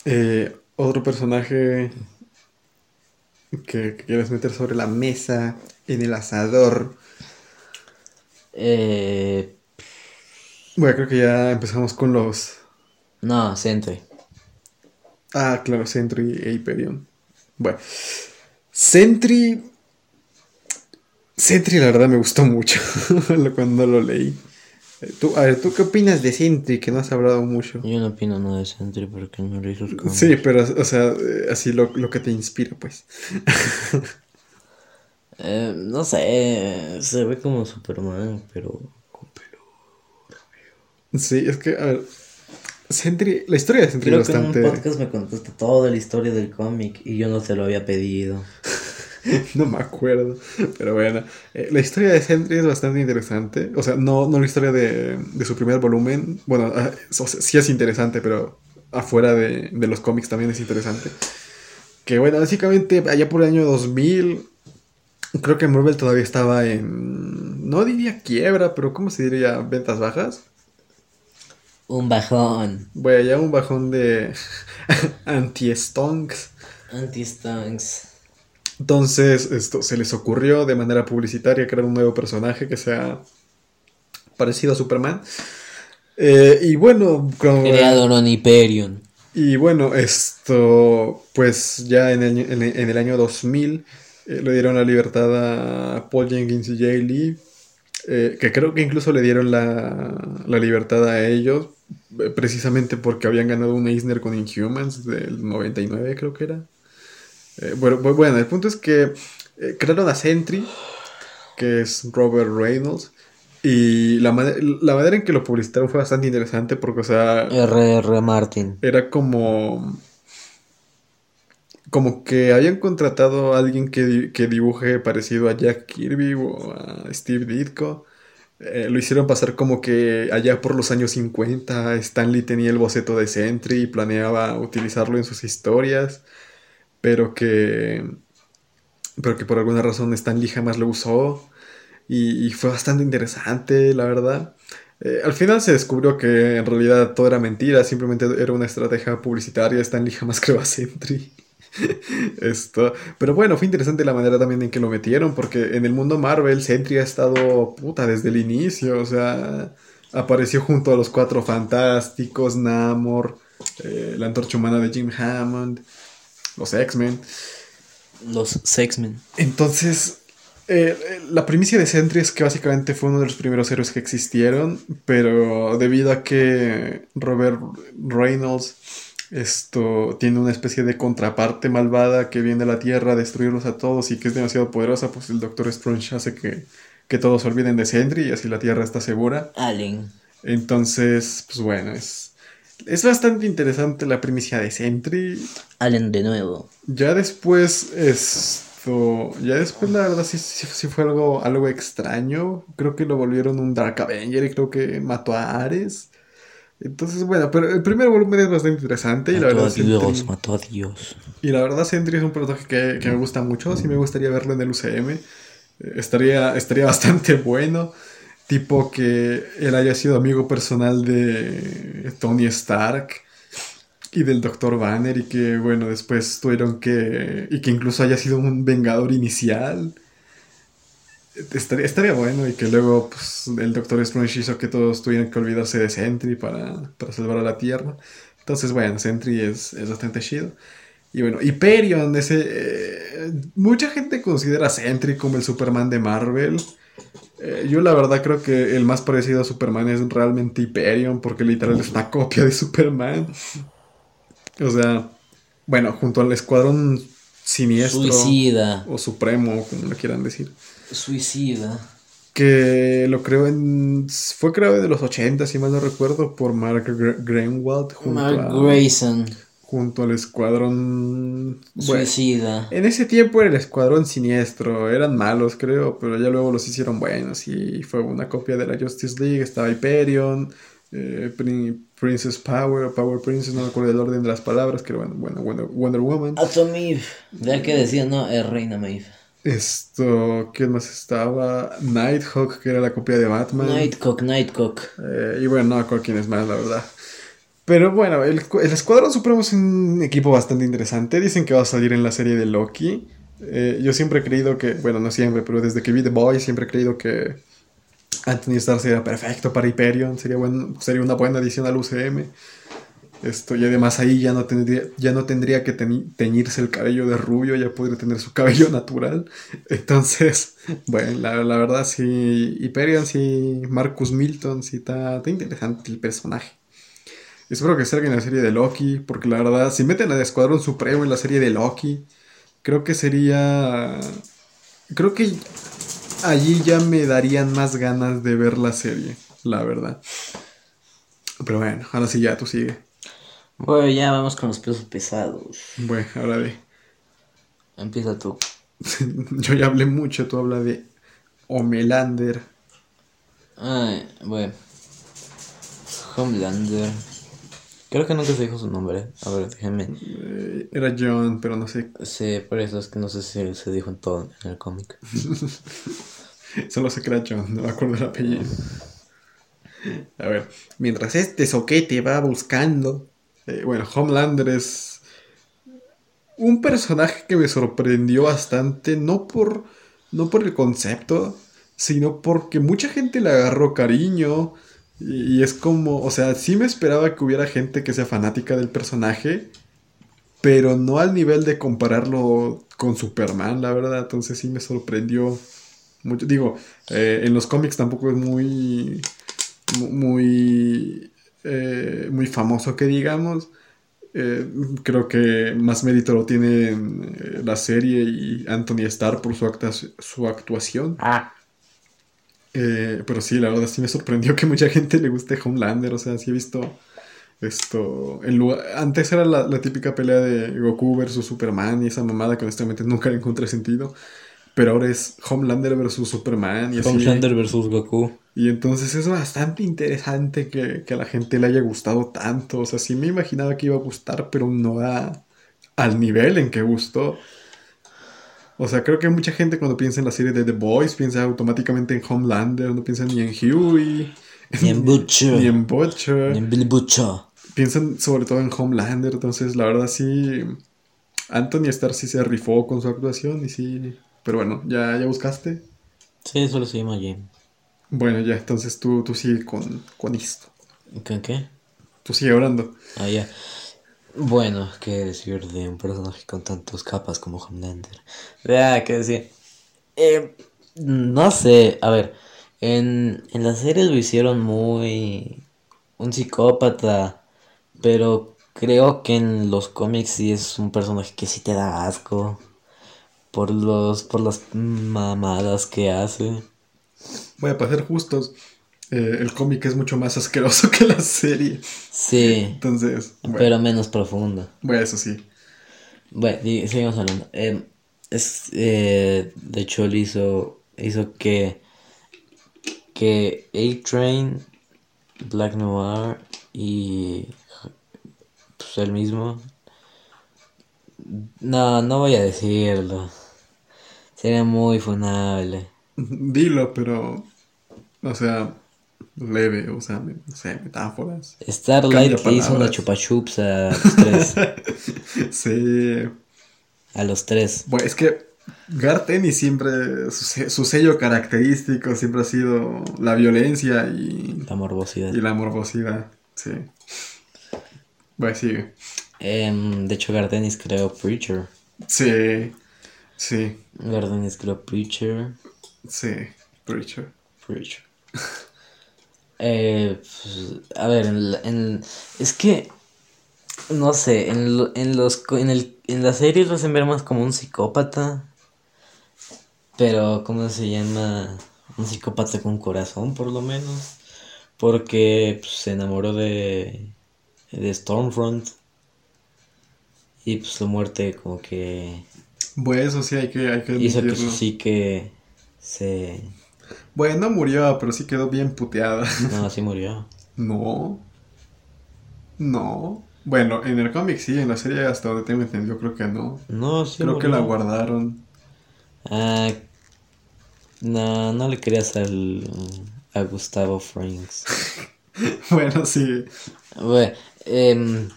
eh, otro personaje que, que quieres meter sobre la mesa, en el asador. Eh, Bueno, creo que ya empezamos con los... no, Sentry. Ah, claro, Sentry e Hyperion. Bueno, Sentry. Sentry, la verdad, me gustó mucho cuando lo leí. Eh, Tú, a ver, ¿tú qué opinas de Sentry? Que no has hablado mucho. Yo no opino nada de Sentry porque no leí sus cómics. Sí, pero, o sea, eh, así lo, lo que te inspira, pues. Eh, no sé, se ve como Superman, pero con pelo. Sí, es que, a ver. Sentry, la historia de Sentry Creo es que en bastante. un podcast me contaste toda la historia del cómic y yo no te lo había pedido. No me acuerdo. Pero bueno, eh, la historia de Sentry es bastante interesante. O sea, no, no la historia de, de su primer volumen. Bueno, ah, o sea, sí es interesante, pero afuera de, de los cómics también es interesante. Que bueno, básicamente allá por el año 2000, creo que Marvel todavía estaba en. No diría quiebra, pero ¿cómo se diría? Ventas bajas. Un bajón. Bueno, ya un bajón de anti-stonks. Anti-Stunks. Entonces, esto se les ocurrió de manera publicitaria crear un nuevo personaje que sea parecido a Superman. Eh, y bueno, como- Creado en Hyperion. y bueno, esto, pues ya en el, en el- en el año 2000 eh, le dieron la libertad a Paul Jenkins y Jay Lee, eh, que creo que incluso le dieron la, la libertad a ellos, eh, precisamente porque habían ganado un Eisner con Inhumans del 99, creo que era. Eh, bueno, bu- bueno, el punto es que eh, crearon a Sentry, que es Robert Reynolds, y la, la manera en que lo publicitaron fue bastante interesante porque, o sea, R.R. Martin. era como. Como que habían contratado a alguien que, que dibuje parecido a Jack Kirby o a Steve Ditko. Eh, lo hicieron pasar como que allá por los años 50 Stanley tenía el boceto de Sentry y planeaba utilizarlo en sus historias, pero que, pero que por alguna razón Stanley jamás lo usó y, y fue bastante interesante, la verdad. Eh, al final se descubrió que en realidad todo era mentira, simplemente era una estrategia publicitaria. Stanley jamás creó a Sentry. Esto. Pero bueno, fue interesante la manera también en que lo metieron, porque en el mundo Marvel Sentry ha estado puta desde el inicio. O sea, apareció junto a los cuatro fantásticos, Namor, eh, la antorcha humana de Jim Hammond, los X-Men. Los Sexmen. Entonces, eh, la primicia de Sentry es que básicamente fue uno de los primeros héroes que existieron, pero debido a que Robert Reynolds esto tiene una especie de contraparte malvada que viene a la Tierra a destruirlos a todos y que es demasiado poderosa, pues el Doctor Strange hace que, que todos se olviden de Sentry y así la Tierra está segura. Allen. Entonces, pues bueno, es, es bastante interesante la primicia de Sentry. Allen de nuevo. Ya después, esto. Ya después, la verdad, sí, sí, sí fue algo, algo extraño. Creo que lo volvieron un Dark Avenger y creo que mató a Ares. Entonces, bueno, pero el primer volumen es bastante interesante y la verdad. a Dios, Sentry, mató a Dios. y la verdad, Sentry es un personaje que, que me gusta mucho. Sí me gustaría verlo en el UCM. Eh, Estaría, estaría bastante bueno. Tipo que él haya sido amigo personal de Tony Stark y del Dr. Banner y que, bueno, después tuvieron que... y que incluso haya sido un vengador inicial. Estaría, estaría bueno y que luego pues, el Doctor Strange hizo que todos tuvieran que olvidarse de Sentry para, para salvar a la Tierra. Entonces, bueno, Sentry es, es bastante chido. Y bueno, Hyperion, ese... eh, mucha gente considera a Sentry como el Superman de Marvel. Eh, yo la verdad creo que el más parecido a Superman es realmente Hyperion porque literal es una copia de Superman. O sea, bueno, junto al escuadrón siniestro Suicida. o supremo, como lo quieran decir. Suicida. Que lo creo en... Fue creado en los 80, si mal no recuerdo, por Mark Gr- Greenwald junto, Mark a- Grayson. junto al escuadrón... Bueno, Suicida. en ese tiempo era el escuadrón siniestro, eran malos creo, pero ya luego los hicieron buenos y fue una copia de la Justice League, estaba Hyperion, eh, Prin- Princess Power, Power Princess, no me acuerdo el orden de las palabras, que era bueno, bueno, Wonder, Wonder Woman. Atomiv. Ya que decía, no, es Reina Maeve. Esto, ¿quién más estaba? Nighthawk, que era la copia de Batman. Nightcock, Nightcock. Eh, y bueno, no acuerdo quién es más, la verdad. Pero bueno, el, el Escuadrón Supremo es un equipo bastante interesante. Dicen que va a salir en la serie de Loki. Eh, yo siempre he creído que, bueno, no siempre, pero desde que vi The Boys siempre he creído que Anthony Starr sería perfecto para Hyperion. Sería, buen, sería una buena adición al UCM. Esto, y además ahí ya no tendría, ya no tendría que teñirse el cabello de rubio, ya podría tener su cabello natural. Entonces, bueno, la, verdad sí, Hyperion, sí, Marcus Milton, sí, está, está interesante el personaje. Espero que salga en la serie de Loki, porque la verdad, si meten al Escuadrón Supremo en la serie de Loki, creo que sería... Creo que allí ya me darían más ganas de ver la serie, la verdad. Pero bueno, ahora sí ya, tú sigue. Bueno, ya vamos con los pesos pesados. Bueno, ahora de... Empieza tú. Yo ya hablé mucho, tú hablas de Homelander. Ay, bueno. Homelander. Creo que nunca se dijo su nombre. A ver, déjenme. Eh, era John, pero no sé. Sí, por eso es que no sé si se dijo en todo en el cómic. Solo sé que era John, no me acuerdo el apellido. A ver, mientras este soquete va buscando. Eh, bueno, Homelander es. un personaje que me sorprendió bastante, no por, no por el concepto, sino porque mucha gente le agarró cariño. Y, es como, o sea, sí me esperaba que hubiera gente que sea fanática del personaje, pero no al nivel de compararlo con Superman, la verdad. Entonces sí me sorprendió mucho. Digo, eh, en los cómics tampoco es muy, mu- muy, eh, muy famoso que digamos. Eh, creo que más mérito lo tiene eh, la serie y Anthony Starr por su, acta- su actuación. Ah. Eh, pero sí, la verdad sí me sorprendió que mucha gente le guste Homelander. O sea, sí he visto esto. En lugar- antes era la, la típica pelea de Goku versus Superman y esa mamada que honestamente nunca le encontré sentido. Pero ahora es Homelander versus Superman y así. Homelander versus Goku. Y entonces es bastante interesante que, que a la gente le haya gustado tanto. O sea, sí me imaginaba que iba a gustar, pero no a, al nivel en que gustó. O sea, creo que mucha gente cuando piensa en la serie de The Boys piensa automáticamente en Homelander, no piensa ni en Huey, Ni en Butcher. ni en Butcher. Ni en Billy Butcher. Piensan sobre todo en Homelander, entonces la verdad sí. Anthony Starr sí se rifó con su actuación y sí. Pero bueno, ¿ya, ya buscaste? Sí, solo se llama Jim. Bueno, ya, entonces tú, tú sigue con, con esto. ¿Con qué? Tú sigue orando. Ah, ya. Bueno, qué decir de un personaje con tantas capas como Homelander. Vea, qué decir. Eh, no sé, a ver, en, en las series lo hicieron muy... un psicópata, pero creo que en los cómics sí es un personaje que sí te da asco por los por las mamadas que hace. Voy a para ser justos. eh, el cómic es mucho más asqueroso que la serie. Sí, Entonces, bueno, pero menos profunda. bueno, eso sí. Bueno, seguimos hablando. Em, es, eh, de hecho, él hizo, hizo que, que A-Train, Black Noir y pues, él mismo. No, no voy a decirlo. Sería muy funable. Dilo, pero. O sea, leve, o sea, no sé, metáforas. Starlight le hizo una chupa chups a los tres. Sí. a los tres. Bueno, es que Garteni siempre. Su, se- su sello característico siempre ha sido la violencia y, La morbosidad. y la morbosidad. Sí. Bueno, sigue. Em, de hecho, Gardenis creó Preacher. Sí. Sí. Gardenis creó Preacher. Sí. Preacher. Preacher. Eh, pues, a ver, en, la- en- es que no sé, en, lo- en los en el en la serie lo hacen ver más como un psicópata, pero ¿cómo se llama? Un psicópata con corazón, por lo menos, porque pues, se enamoró de de Stormfront y pues su muerte como que Bueno, eso sí hay que, hay que hizo que admitirlo. su psique se Bueno, no murió, pero sí quedó bien puteada. no así murió. No. No. Bueno, en el cómic sí, en la serie hasta donde tengo entendido creo que no. No, sí creo que la guardaron. Ah, no, no le querías al, a Gustavo Franks. bueno, sí. Bueno, em,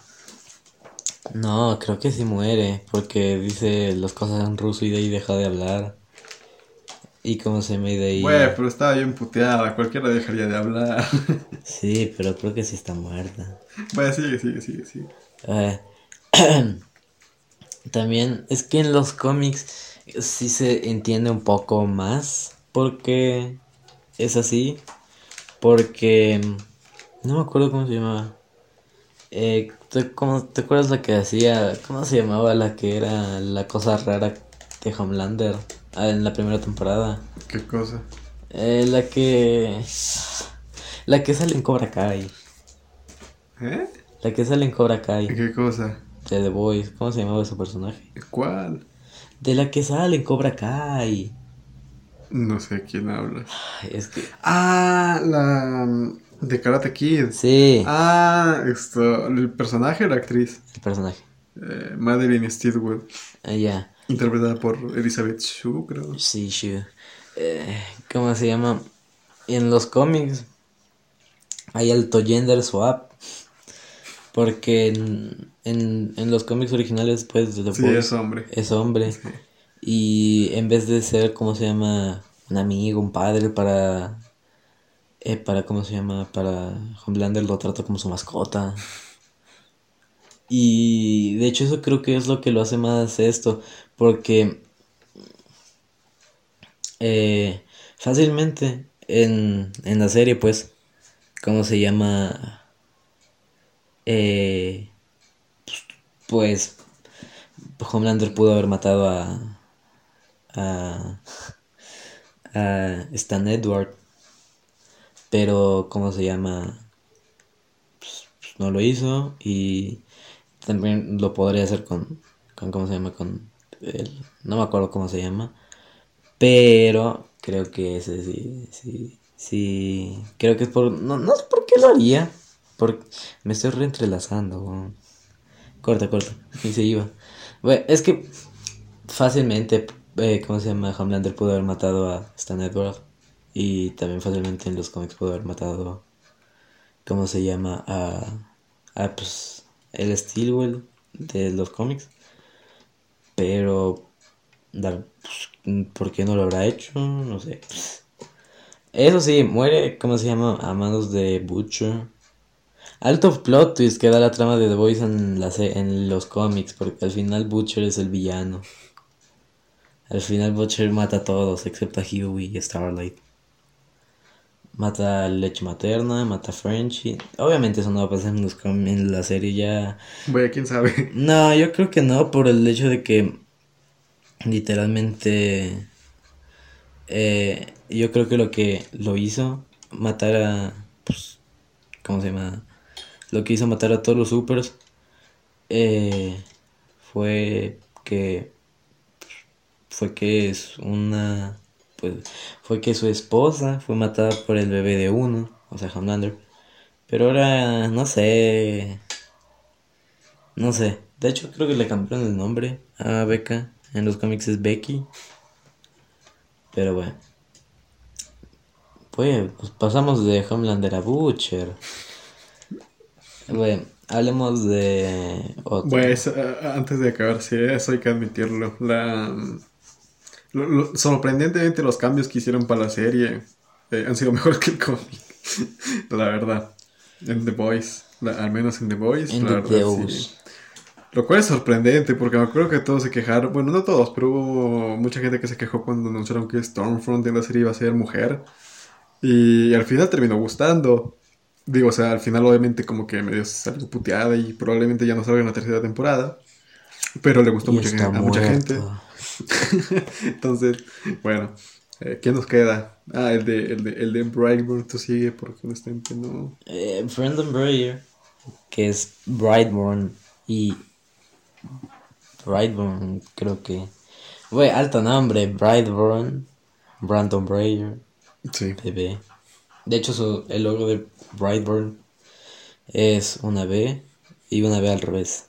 no, creo que sí muere, porque dice las cosas en ruso y de ahí deja de hablar. Y como se me de ahí... Bueno, pero estaba bien puteada, cualquiera dejaría de hablar. Sí, pero creo que sí está muerta. bueno, sigue, sigue, sigue, sigue. Eh, También es que en los cómics sí se entiende un poco más porque es así. Porque no me acuerdo cómo se llamaba. Eh, ¿te, cómo- ¿te acuerdas la que hacía? ¿Cómo se llamaba la que era la cosa rara de Homelander ah, en la primera temporada? ¿Qué cosa? Eh, la que. La que sale en Cobra Kai. ¿Eh? La que sale en Cobra Kai. ¿Qué cosa? De The Boys. ¿Cómo se llamaba ese personaje? ¿Cuál? De la que sale en Cobra Kai. No sé quién habla. Es que. Ah, la mm, de Karate Kid. Sí, Ah, esto, el personaje, la actriz, el personaje. eh, Madeline Steedwood, Ah, ya. interpretada por Elizabeth Shue, creo. Sí, sí. Eh, ¿Cómo se llama? En los cómics hay alto gender swap. Porque en, en, en los cómics originales, pues, Sí, es hombre. es hombre. Y en vez de ser, ¿cómo se llama? Un amigo, un padre para... eh, para, ¿cómo se llama? Para Homelander lo trata como su mascota. Y de hecho eso creo que es lo que lo hace más esto. Porque eh, fácilmente en, en la serie, pues, ¿cómo se llama? Eh, pues Homelander pudo haber matado a a, a Stan Edward pero cómo se llama Pues, pues, no lo hizo y también lo podría hacer con con cómo se llama con el no me acuerdo cómo se llama pero creo que ese sí sí sí creo que es por no, no sé por qué lo haría por, me estoy reentrelazando corta corta y se iba. Es que fácilmente eh, cómo se llama Homelander pudo haber matado a Stan Edward y también fácilmente en los cómics pudo haber matado cómo se llama a a pues el Steelwell de los cómics. Pero pues, ¿por qué no lo habrá hecho? no sé. Eso sí muere cómo se llama a manos de Butcher. Alto plot twist que da la trama de The Voice en, la en los cómics, porque al final Butcher es el villano. Al final Butcher mata a todos, excepto a Huey y Starlight. Mata a leche materna, mata a Frenchie. Obviamente eso no va a pasar en, los com- en la serie ya. Bueno, quién sabe. No, yo creo que no, por el hecho de que literalmente eh, yo creo que lo que lo hizo matar a pues, ¿cómo se llama? Lo que hizo matar a todos los supers eh, fue que fue que es una pues fue que su esposa fue matada por el bebé de uno, o sea, Homelander. Pero ahora no sé, no sé. De hecho, creo que le cambiaron el nombre a Becca. En los cómics es Becky. Pero bueno. Pues, pues pasamos de Homelander a Butcher. Bueno, hablemos de otro. Pues, eh, antes de acabar, sí, eso hay que admitirlo. La, lo- lo- sorprendentemente, los cambios que hicieron para la serie eh, han sido mejores que el cómic. la verdad. En The Boys. la- al menos en The Boys. En la The verdad, Boys. sí. Lo cual es sorprendente porque me acuerdo que todos se quejaron. Bueno, no todos, pero hubo mucha gente que se quejó cuando anunciaron que Stormfront en la serie iba a ser mujer. Y al final terminó gustando. Digo, o sea, al final obviamente como que medio salió puteada y probablemente ya no salga en la tercera temporada. Pero le gustó mucha a mucha gente. Entonces, bueno, eh, ¿qué nos queda? Ah, el de, el de, el de Brightburn, tú sigue porque honestamente no. Eh, Brendan Breyer, que es Brightburn y Brightburn, creo que. Güey, alto nombre, Brightburn, Brandon Breyer, Sí. bebé. De hecho, su, el logo de Brightburn es una B y una B al revés.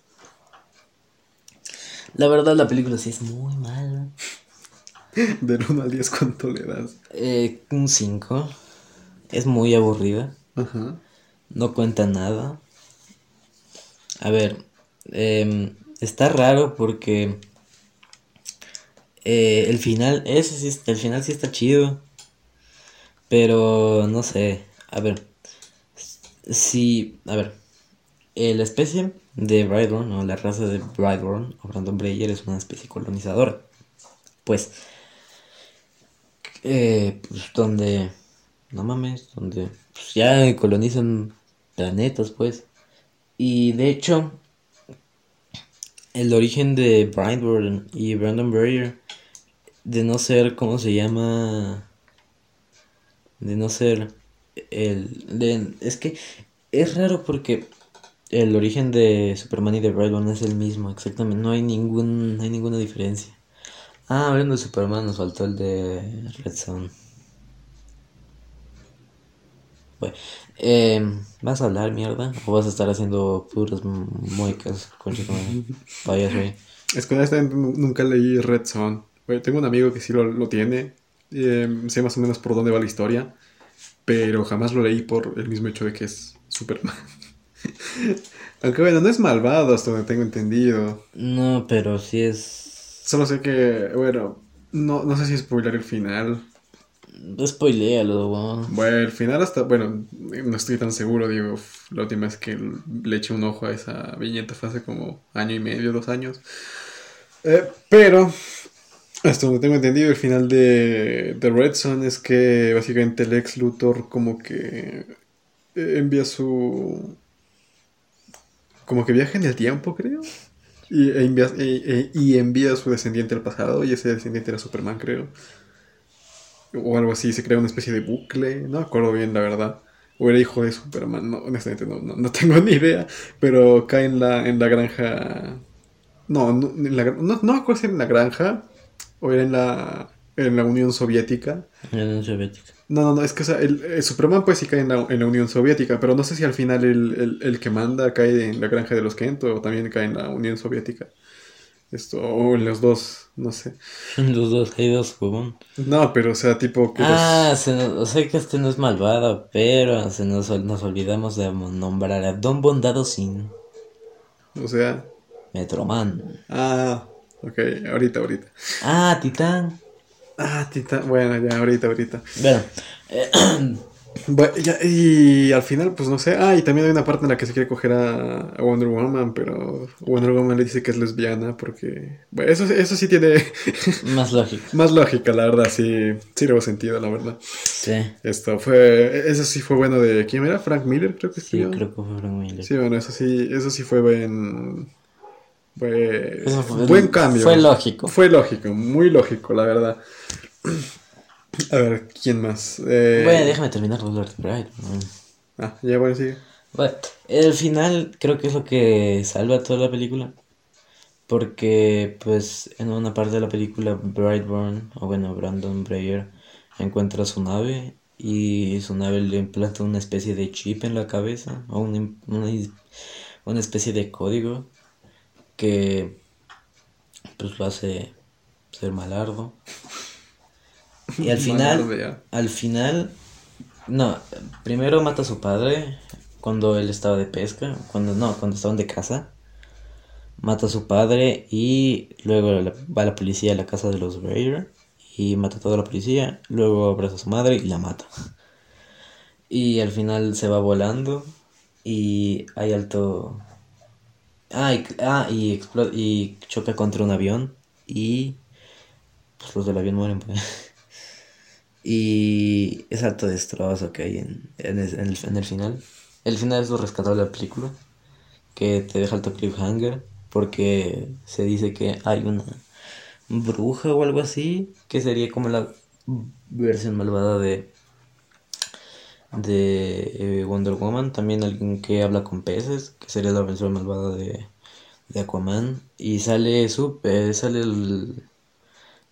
La verdad, la película sí es muy mala. Del 1 al 10, ¿cuánto le das? Eh, un 5. Es muy aburrida. Ajá. No cuenta nada. A ver, em, está raro porque eh, el final, ese sí, el final sí está chido. Pero no sé, a ver, si, a ver, eh, la especie de Brightburn o la raza de Brightburn o Brandon Breyer es una especie colonizadora. Pues, eh, pues donde, no mames, donde pues, ya colonizan planetas, pues. Y de hecho, el origen de Brightburn y Brandon Breyer, de no ser, ¿cómo se llama? De no ser el... De, es que es raro porque el origen de Superman y de Brightburn es el mismo, exactamente. No hay ningún, no hay ninguna diferencia. Ah, hablando de Superman, nos faltó el de Red Son. Bueno, eh, ¿vas a hablar mierda? ¿O vas a estar haciendo puras muecas? Concha? Payaso, eh. Es que honestamente nu- nunca leí Red. Güey, tengo un amigo que sí lo, lo tiene. eh, sé más o menos por dónde va la historia. Pero jamás lo leí por el mismo hecho de que es Superman. Aunque bueno, no es malvado hasta donde tengo entendido. No, pero sí es. Solo sé que, bueno, no, no sé si spoiler el final. Spoilealo, weón. Bueno, el final hasta, bueno, no estoy tan seguro, digo, la última vez que le eché un ojo a esa viñeta fue hace como año y medio, dos años. Eh, pero, hasta donde tengo entendido, el final de, de Red Son es que básicamente el ex Luthor como que eh, envía su... como que viaja en el tiempo, creo. Y, envía, y envía a su descendiente al pasado, y ese descendiente era Superman, creo. O algo así, se crea una especie de bucle, no me acuerdo bien, la verdad. O era hijo de Superman, no, honestamente no, no, tengo ni idea. Pero cae en la, en la granja. No, no, no, no me acuerdo si era en la granja o era en la, en la Unión Soviética. En la Unión Soviética. No, no, no, es que o sea, el, el Superman pues sí cae en la, en la Unión Soviética, pero no sé si al final el, el- el que manda cae en la granja de los Kent o también cae en la Unión Soviética. Esto, o en los dos, no sé. Los dos, hay dos, huevón. No, pero o sea, tipo que los- Ah, se nos, o sea que este no es malvado, pero se nos, nos olvidamos de nombrar a Don Bondado Sin o sea, Metroman. ah, ok, ahorita, ahorita. Ah, Titán. Ah, Titán, bueno, ya, ahorita, ahorita. Bueno, eh, Bueno, ya, y al final, pues no sé. Ah, y también hay una parte en la que se quiere coger a, a Wonder Woman, pero Wonder Woman le dice que es lesbiana porque... Bueno, eso, eso sí tiene más lógico. más lógica, la verdad, sí, sí le hago sentido, la verdad. Sí, Esto fue... Eso sí fue bueno de... ¿Quién era? Frank Miller, creo que sí, escribió. creo que fue Frank Miller. Sí, bueno, eso sí, eso sí fue buen... Fue, Eso fue- buen cambio. fue lógico. Fue lógico, muy lógico, la verdad. A ver, ¿quién más? Eh, Bueno, déjame terminar Lord Bride. Ah, ya bueno, sigue. Bueno, el final creo que es lo que salva toda la película. Porque, pues, en una parte de la película, Brightburn, o bueno, Brandon Breyer, encuentra su nave y su nave le implanta una especie de chip en la cabeza, o una, una, una especie de código que, pues, lo hace ser malardo. Y al final, Malardo, al final, no, primero mata a su padre cuando él estaba de pesca, cuando no, cuando estaban de caza. Mata a su padre y luego la- va la policía a la casa de los Raider y mata a toda la policía. Luego abraza a su madre y la mata. Y al final se va volando y hay alto... Ah, y, ah, y, y choca contra un avión y pues los del avión mueren. pues. Y es alto destrozo que hay en, en, en el- en el final. El final es lo rescatable de la película. Que te deja alto cliffhanger. Porque se dice que hay una bruja o algo así. Que sería como la versión malvada de, de eh, Wonder Woman. También alguien que habla con peces. Que sería la versión malvada de, de Aquaman. Y sale, su, eh, sale el...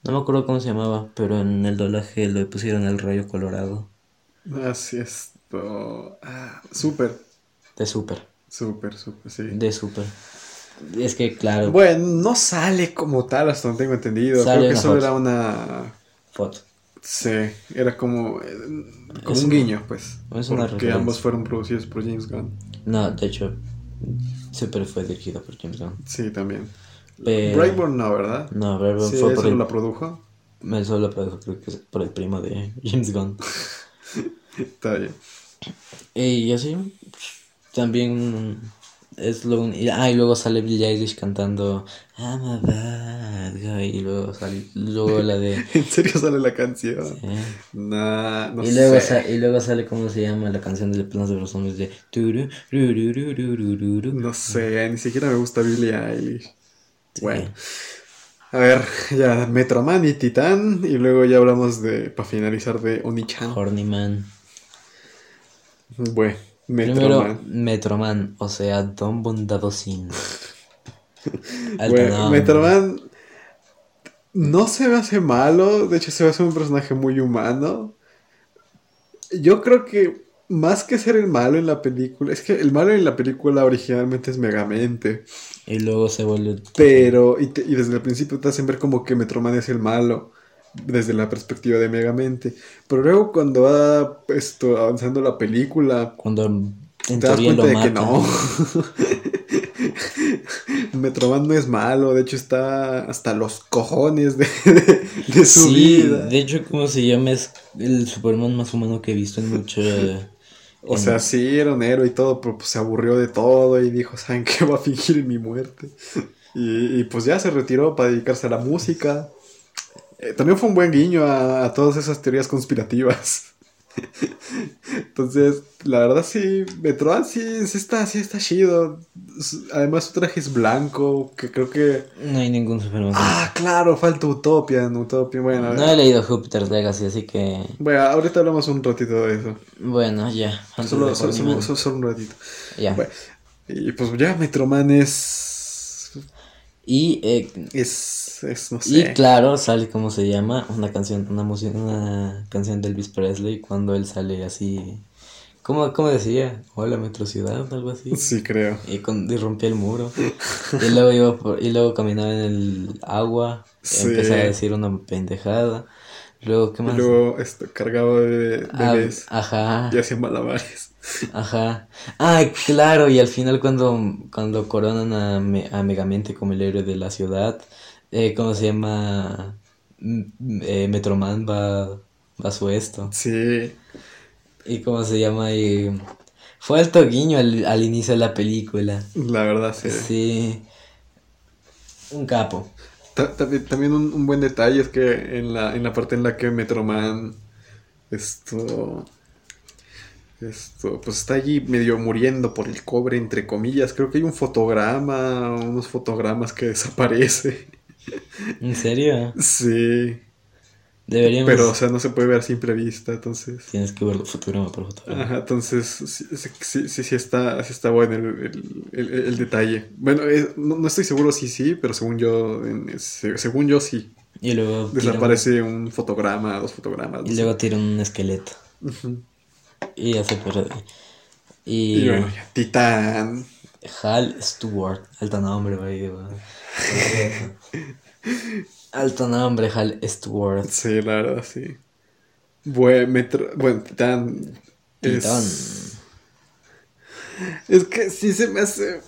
No me acuerdo cómo se llamaba, pero en el doblaje le pusieron el rayo colorado Así es. Ah, súper, de Super. súper, súper, sí. De Super. Es que, claro, Bueno, no sale como tal, hasta donde tengo entendido. Sale Creo que solo foto. era una. foto. Sí, era como. eh, como Es un guiño, pues. es una Porque referencia. ambos fueron producidos por James Gunn. No, de hecho, Super fue dirigido por James Gunn. Sí, también. Pero- Brightburn no, ¿verdad? No, Brightburn Sí, fue por el, la produjo. me solo produjo, creo que es por el primo de James Gunn. Está bien. Y así, también es lo un- y- Ah, y luego sale Billie Eilish cantando I'm a bad guy. Y luego sale, luego la de... ¿En serio sale la canción? Nah, no y, luego sé. sa- y luego sale, ¿cómo se llama? La canción de Planos de los Hombres de... No sé, ni siquiera me gusta Billie Eilish. Sí. Bueno. A ver, ya, Metroman y Titán. Y luego ya hablamos de, para finalizar, de Onichan. Horny Man. Bueno, Primero, Metroman. Metroman, o sea, Don Bondadosin. Bueno. Metroman no se me hace malo, de hecho se me hace un personaje muy humano. Yo creo que más que ser el malo en la película, es que el malo en la película originalmente es Megamente, Y luego se vuelve. pero y, te- y desde el principio te hacen ver como que Metroman es el malo desde la perspectiva de Megamente, pero luego cuando va esto avanzando la película, Cuando En te das cuenta de que no. Metroman no es malo, de hecho está hasta los cojones de, de- de su Sí, vida. de hecho, ¿cómo se llama? Es el Superman más humano que he visto en mucho. O sea, sí, era un héroe y todo, pero pues se aburrió de todo y dijo, ¿saben qué? Va a fingir en mi muerte. Y, y, pues ya se retiró para dedicarse a la música. Eh, también fue un buen guiño a, a todas esas teorías conspirativas. Entonces, la verdad sí, Metroid sí, sí está, sí está chido. Además su traje es blanco, que creo que... No hay ningún Superman. Ah, claro, falta Utopian, Utopian, bueno, no he leído Jupiter's Legacy, así que. Bueno, ahorita hablamos un ratito de eso. Bueno, ya. Solo, solo, solo- solo un ratito. Ya. Bueno, y pues ya Metroman es. Y, eh, Es. Es no y claro, sale como se llama, una canción, una música, una canción de Elvis Presley cuando él sale así. ¿Cómo, cómo decía? Hola, Metro Ciudad, algo así. Sí, creo. Y, con, y rompía el muro. y luego iba por- y luego caminaba en el agua. Sí. Empezaba a decir una pendejada. Luego, ¿qué Y más? luego esto, cargaba bebé- Ah, bebés ajá. y hacía malabares. Ajá. Ah, claro, y al final cuando, cuando coronan a, Me- a Megamente como el héroe de la ciudad, eh, ¿cómo se llama? Eh, Metroman va, va a su esto. Sí. ¿Y cómo se llama? Y fue alto guiño al, al inicio de la película. La verdad, sí. Sí. Un capo. Ta- También, también un, un buen detalle es que en la, en la parte en la que Metroman. Esto. Esto, pues está allí medio muriendo por el cobre, entre comillas. Creo que hay un fotograma, unos fotogramas que desaparece. ¿En serio? Sí. Deberíamos... Pero, o sea, no se puede ver a simple vista, entonces. Tienes que verlo fotograma por fotograma. Ajá, entonces sí, sí, sí, está, sí está bueno el, el- el- el detalle. Bueno, eh, no, no estoy seguro si sí, pero según yo, en- según yo sí. Y luego tira un- Desaparece un fotograma, dos fotogramas. Y luego tira un esqueleto. Y ya se pierde. Y, Y, bueno, ya, Titán. Hal Stewart. Alto nombre, güey. Alto nombre, Hal Stewart. Sí, la verdad, sí. Buen metro, bueno, Titán. es- Titán. Es que sí se me hace.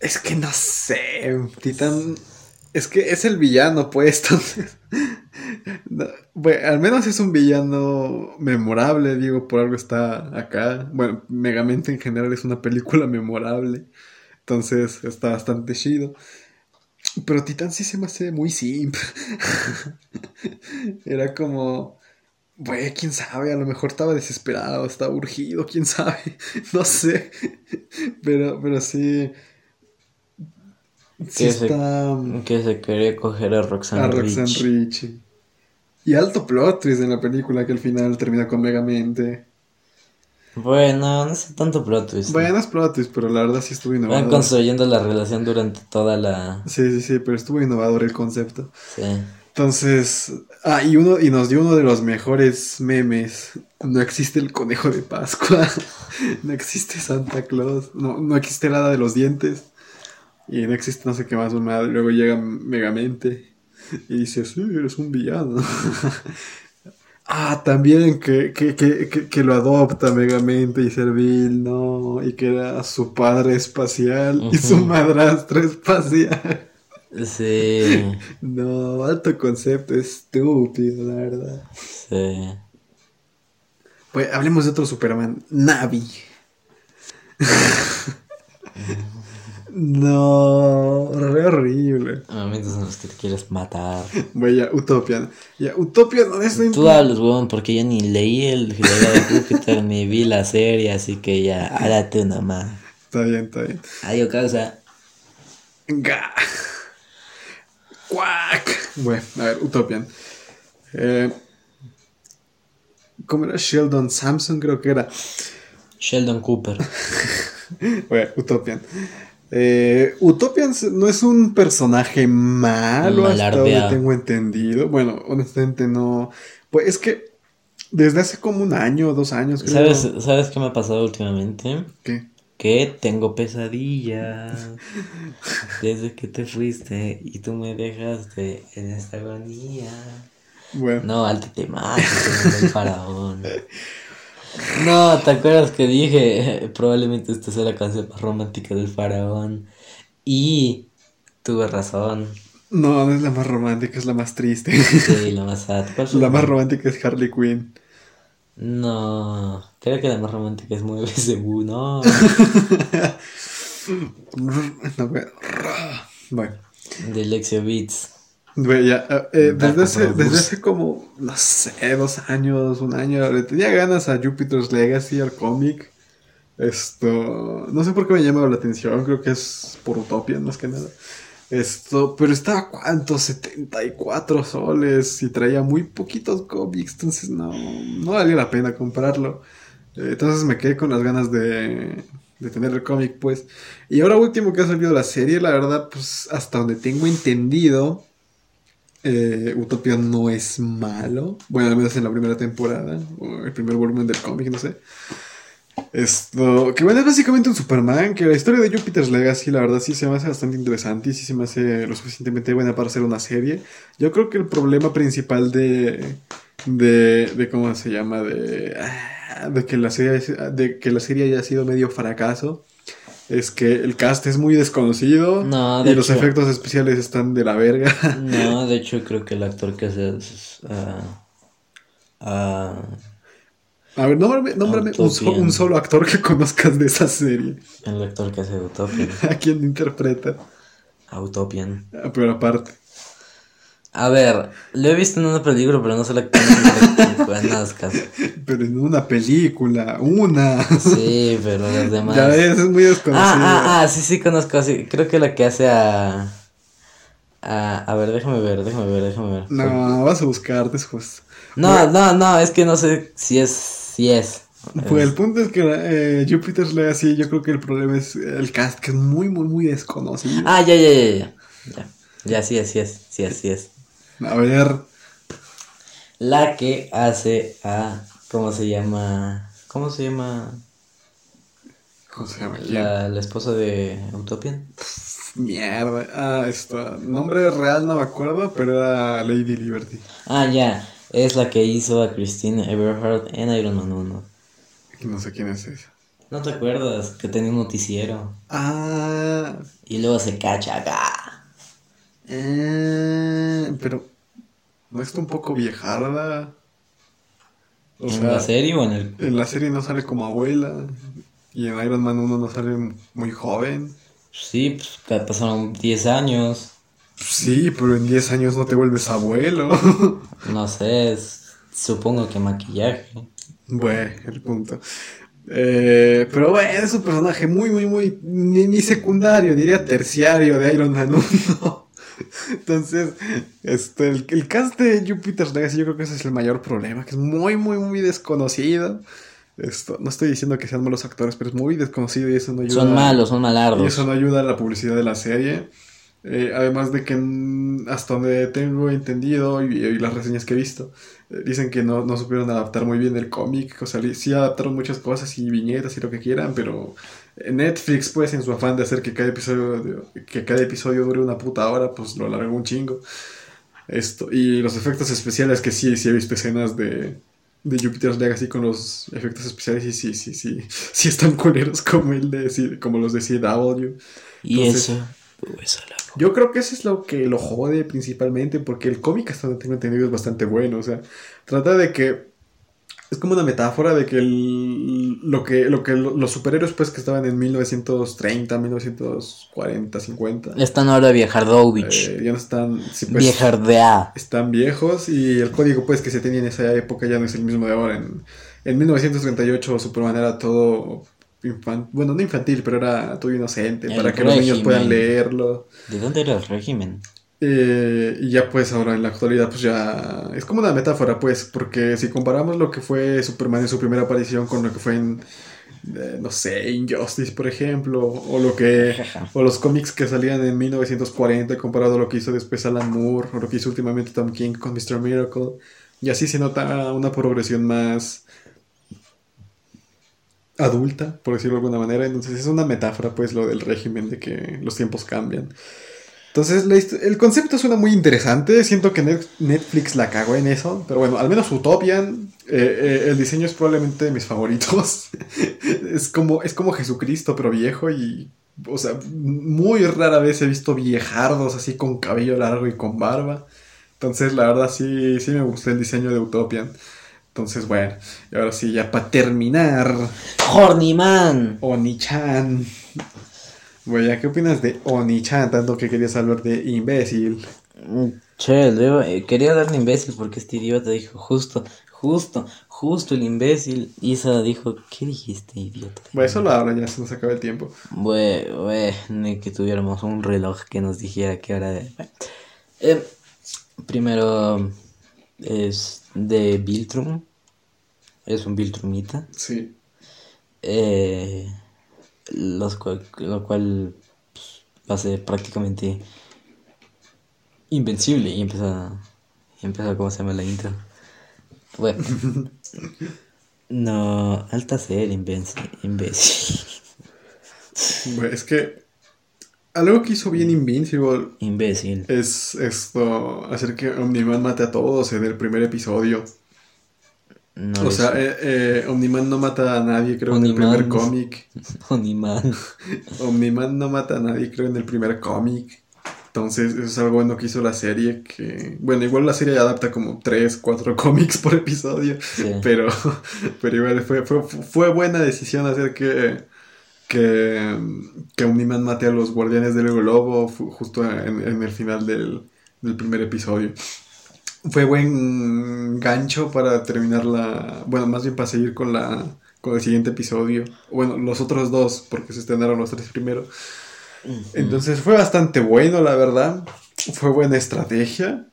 Es que no sé. Titán. Es que es el villano, pues. Entonces. No, bueno, al menos es un villano memorable, digo, por algo está acá. Bueno, Megamente en general es una película memorable. Entonces está bastante chido. Pero Titán sí se me hace muy simple. Era como. Güey, quién sabe, a lo mejor estaba desesperado, estaba urgido, quién sabe, no sé. Pero, pero sí. Sí Que se- está. Que se quería coger a Roxanne, A Roxanne Rich. Ricci. Y alto plot twist en la película que al final termina con Megamente. Bueno, no es tanto plot twist. Bueno, es plot twist, pero la verdad sí estuvo Van innovador. construyendo la relación durante toda la. Sí, sí, sí, pero estuvo innovador el concepto. Sí. Entonces, ah, y uno, y nos dio uno de los mejores memes. No existe el conejo de Pascua. no existe Santa Claus. No, no existe nada de los dientes. Y no existe no sé qué más, mamá. Luego llega Megamente. Y dice, sí, eres un villano. ah, también que, que, que, que, que lo adopta Megamente y Servil, no. Y que era su padre espacial y su madrastra espacial. Sí. No, alto concepto, estúpido, la verdad. Sí. Pues hablemos de otro Superman, Navi. No, re horrible. Momentos en los que te quieres matar. Bueno, ya, Utopian. Ya, Utopian, honestamente. Tú hablas, weón, porque yo ni leí el Legado de Júpiter ni vi la serie, así que ya, hágate una más. Está bien, está bien. Adiós, causa. Ga. Cuac. Bueno, a ver, Utopian. Eh, ¿Cómo era? Sheldon Samson, creo que era. Sheldon Cooper. Bueno, Utopian. Eh, Utopian no es un personaje malo hasta donde tengo entendido. Bueno, honestamente no. Pues es que desde hace como un año o dos años, creo. ¿Sabes, ¿Sabes qué me ha pasado últimamente? ¿Qué? Que tengo pesadillas desde que te fuiste y tú me dejaste en esta agonía. Bueno. No, alto tema, el faraón. No, ¿te acuerdas que dije? Probablemente esta sea la canción más romántica del faraón. Y tuve razón. No, no es la más romántica, es la más triste. Sí, la más sad. ¿Cuál fue La más romántica es Harley Quinn. No, creo que la más romántica es Mueve ese no. No, güey. Bueno. De Lexio Beats. Güey, ya, eh, eh, desde, hace, desde hace como, no sé, dos años, un año, le tenía ganas a Jupiter's Legacy, al cómic. Esto, no sé por qué me llama la atención, creo que es por Utopian más que nada. Esto, pero estaba cuánto, 74 soles y traía muy poquitos cómics, entonces no, no valía la pena comprarlo. Eh, entonces me quedé con las ganas de, de tener el cómic, pues. Y ahora último que ha salido la serie, la verdad, pues hasta donde tengo entendido, eh, Utopia no es malo. Bueno, al menos en la primera temporada, o el primer volumen del cómic, no sé. Esto, que bueno, es básicamente un Superman, que la historia de Jupiter's Legacy, la verdad, sí se me hace bastante interesante y sí se me hace lo suficientemente buena para hacer una serie. Yo creo que el problema principal de, de, de ¿cómo se llama? De, ah, de, que la serie, de que la serie haya sido medio fracaso. Es que el cast es muy desconocido No, y de los hecho- efectos especiales están de la verga. No, de hecho creo que el actor que hace es, ah, ah, A ver, nómbrame, nómbrame un, so- un solo actor que conozcas de esa serie. el actor que hace Utopian. ¿A quién interpreta? Utopian. Ah, Pero aparte. A ver, lo he visto en una película, pero no sé la que conozcas. Pero en una película, una. Sí, pero las demás. Ya ves, es muy desconocido. Ah, ah, ah, sí, sí conozco, sí. Creo que la que hace a... a... A ver, déjame ver, déjame ver, déjame ver. No, vas a buscar después. No, no, no, es que no sé si es, si es. Pues el punto es que eh, Jupiter's Legacy, yo creo que el problema es el cast, que es muy, muy, muy desconocido. Ah, ya, ya, ya, ya. Ya, ya sí es, sí es, sí es, sí es. A ver, La que hace a... ¿Cómo se llama? ¿Cómo se llama? ¿cómo se llama? La, la esposa de Utopian. Mierda. Ah, esto. Nombre real no me acuerdo, pero era Lady Liberty. Ah, ya. Es la que hizo a Christine Everhart en Iron Man 1. No sé quién es esa. ¿No te acuerdas que tenía un noticiero? Ah, Y luego se cacha acá. Eh, pero. ¿No está un poco viejarda? O ¿En sea, la serie o en el...? en la serie no sale como abuela. Y en Iron Man 1 no sale muy joven. Sí, pues pasaron 10 años. Sí, pero en 10 años no te vuelves abuelo. No sé, es- supongo que maquillaje. bueno, el punto. Eh, pero bueno, es un personaje muy, muy, muy. Ni, ni secundario, diría terciario de Iron Man 1. Entonces, este, el, el cast de Jupiter's Legacy, yo creo que ese es el mayor problema, que es muy, muy, muy desconocido. Esto, no estoy diciendo que sean malos actores, pero es muy desconocido y eso no ayuda. Son malos, son Y malardos. eso no ayuda a la publicidad de la serie. Eh, además de que hasta donde tengo entendido y, y las reseñas que he visto, eh, dicen que no, no supieron adaptar muy bien el cómic. O sea, sí adaptaron muchas cosas y viñetas y lo que quieran, pero Netflix, pues, en su afán de hacer que cada episodio, que cada episodio dure una puta hora, pues lo alargó un chingo. Esto, y los efectos especiales, que sí, sí he visto escenas de, de Jupiter's Legacy con los efectos especiales y sí, sí, sí, sí están culeros como, el de, como los de CW. Y entonces- eso... Pues Yo creo que eso es lo que lo jode principalmente, porque el cómic hasta donde tengo entendido es bastante bueno, o sea, trata de que es como una metáfora de que el- lo que, lo que lo- los superhéroes pues que estaban en 1930, 1940, 50, Están ahora Viejardovich. eh, ya no están, sí, pues, Viejardea. están viejos y el código pues que se tenía en esa época ya no es el mismo de ahora. En, en 1938 Superman era todo infan- bueno, no infantil, pero era todo inocente, El para que los niños puedan leerlo. ¿De dónde era el régimen? Eh, y ya pues ahora en la actualidad pues ya es como una metáfora pues, porque si comparamos lo que fue Superman en su primera aparición con lo que fue en, eh, no sé, Injustice por ejemplo, o lo que, o los cómics que salían en 1940 comparado a lo que hizo después Alan Moore, o lo que hizo últimamente Tom King con Mr. Miracle, y así se nota una progresión más adulta, por decirlo de alguna manera, entonces es una metáfora pues lo del régimen de que los tiempos cambian. Entonces, el concepto suena muy interesante. Siento que Net- Netflix la cagó en eso. Pero bueno, al menos Utopian. eh, eh, el diseño es probablemente de mis favoritos. es, como, es como Jesucristo, pero viejo. Y, o sea, muy rara vez he visto viejardos así con cabello largo y con barba. Entonces, la verdad, sí, sí me gustó el diseño de Utopian. Entonces, bueno, y ahora sí, ya para terminar. Horny Man. Oni-chan. ¿Ya qué opinas de Oni-chan? Tanto que querías hablar de imbécil. Mm, Che, luego, eh, quería darle imbécil porque este idiota dijo justo, justo, justo el imbécil. Isa dijo, ¿qué dijiste, idiota? Bueno, eso lo habla, ya se nos acaba el tiempo. Bueno, que tuviéramos un reloj que nos dijera qué hora de... Eh, primero es de Biltrum. Es un Biltrumita. Sí. Eh, los cual- lo cual pues, lo hace prácticamente invencible y empieza y empieza cómo se llama la intro bueno. No alta ser imbécil imbécil. Bueno, es que algo que hizo bien Invincible imbécil. es esto, hacer que Omniman mate a todos en el primer episodio. No o sea, eh, eh, Omniman no mata a nadie, creo, en el Omniman. primer cómic. No, ni man Omniman no mata a nadie, creo, en el primer cómic. Entonces, eso es algo bueno que hizo la serie. Que, bueno, igual la serie adapta como 3, 4 cómics por episodio. Sí. Pero, pero igual fue, fue, fue buena decisión hacer que, que, que Omniman mate a los guardianes del globo justo en, en el final del, del primer episodio. Fue buen gancho para terminar la... Bueno, más bien para seguir con la con el siguiente episodio. Bueno, los otros dos, porque se estrenaron los tres primero. Entonces fue bastante bueno, la verdad. Fue buena estrategia.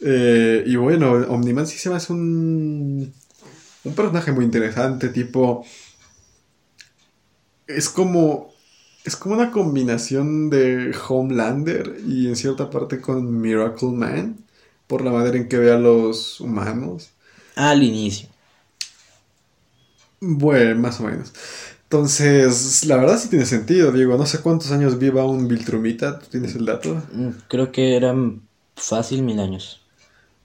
Eh, y bueno, Omniman sí se me hace un, un personaje muy interesante, tipo... Es como... Es como una combinación de Homelander y en cierta parte con Miracle Man, por la manera en que ve a los humanos. al inicio Bueno, más o menos. Entonces, la verdad sí tiene sentido, digo, no sé cuántos años viva un Viltrumita, ¿tú tienes el dato? Mm, creo que eran fácil mil años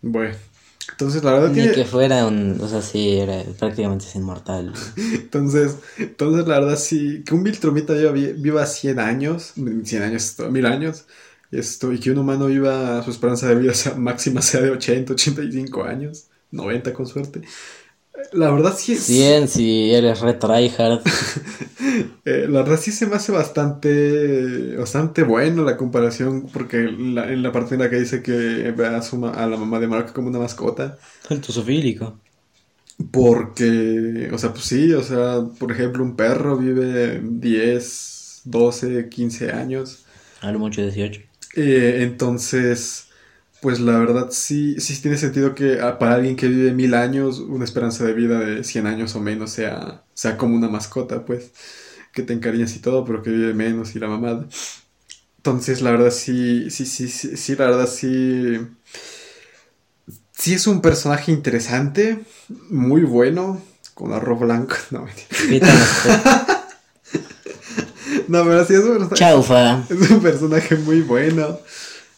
Bueno, entonces la verdad ni tiene... que fuera un o sea sí era prácticamente es inmortal Entonces, entonces la verdad sí, que un Viltrumita viva, viva 100 años, 100 años, esto, 1000 años, esto, y que un humano viva, su esperanza de vida sea, máxima sea de 80, 85 años, 90 con suerte. La verdad sí es... 100 si eres re tryhard. Eh, la verdad sí se me hace bastante, bastante bueno la comparación, porque la- en la parte en la que dice que ve a, su ma- a la mamá de Mark como una mascota, alto sofílico porque, o sea, pues sí, o sea, por ejemplo, un perro vive 10, 12, 15 años, a lo mucho 18 eh, entonces, pues la verdad sí, sí tiene sentido que para alguien que vive mil años, una esperanza de vida de 100 años o menos sea, sea como una mascota, pues, que te encariñas y todo, pero que vive menos y la mamada. Entonces, la verdad sí, sí, sí, sí, sí, la verdad sí, sí es un personaje interesante, muy bueno, con arroz blanco, no, no, pero sí es un personaje chaufa Es un personaje muy bueno.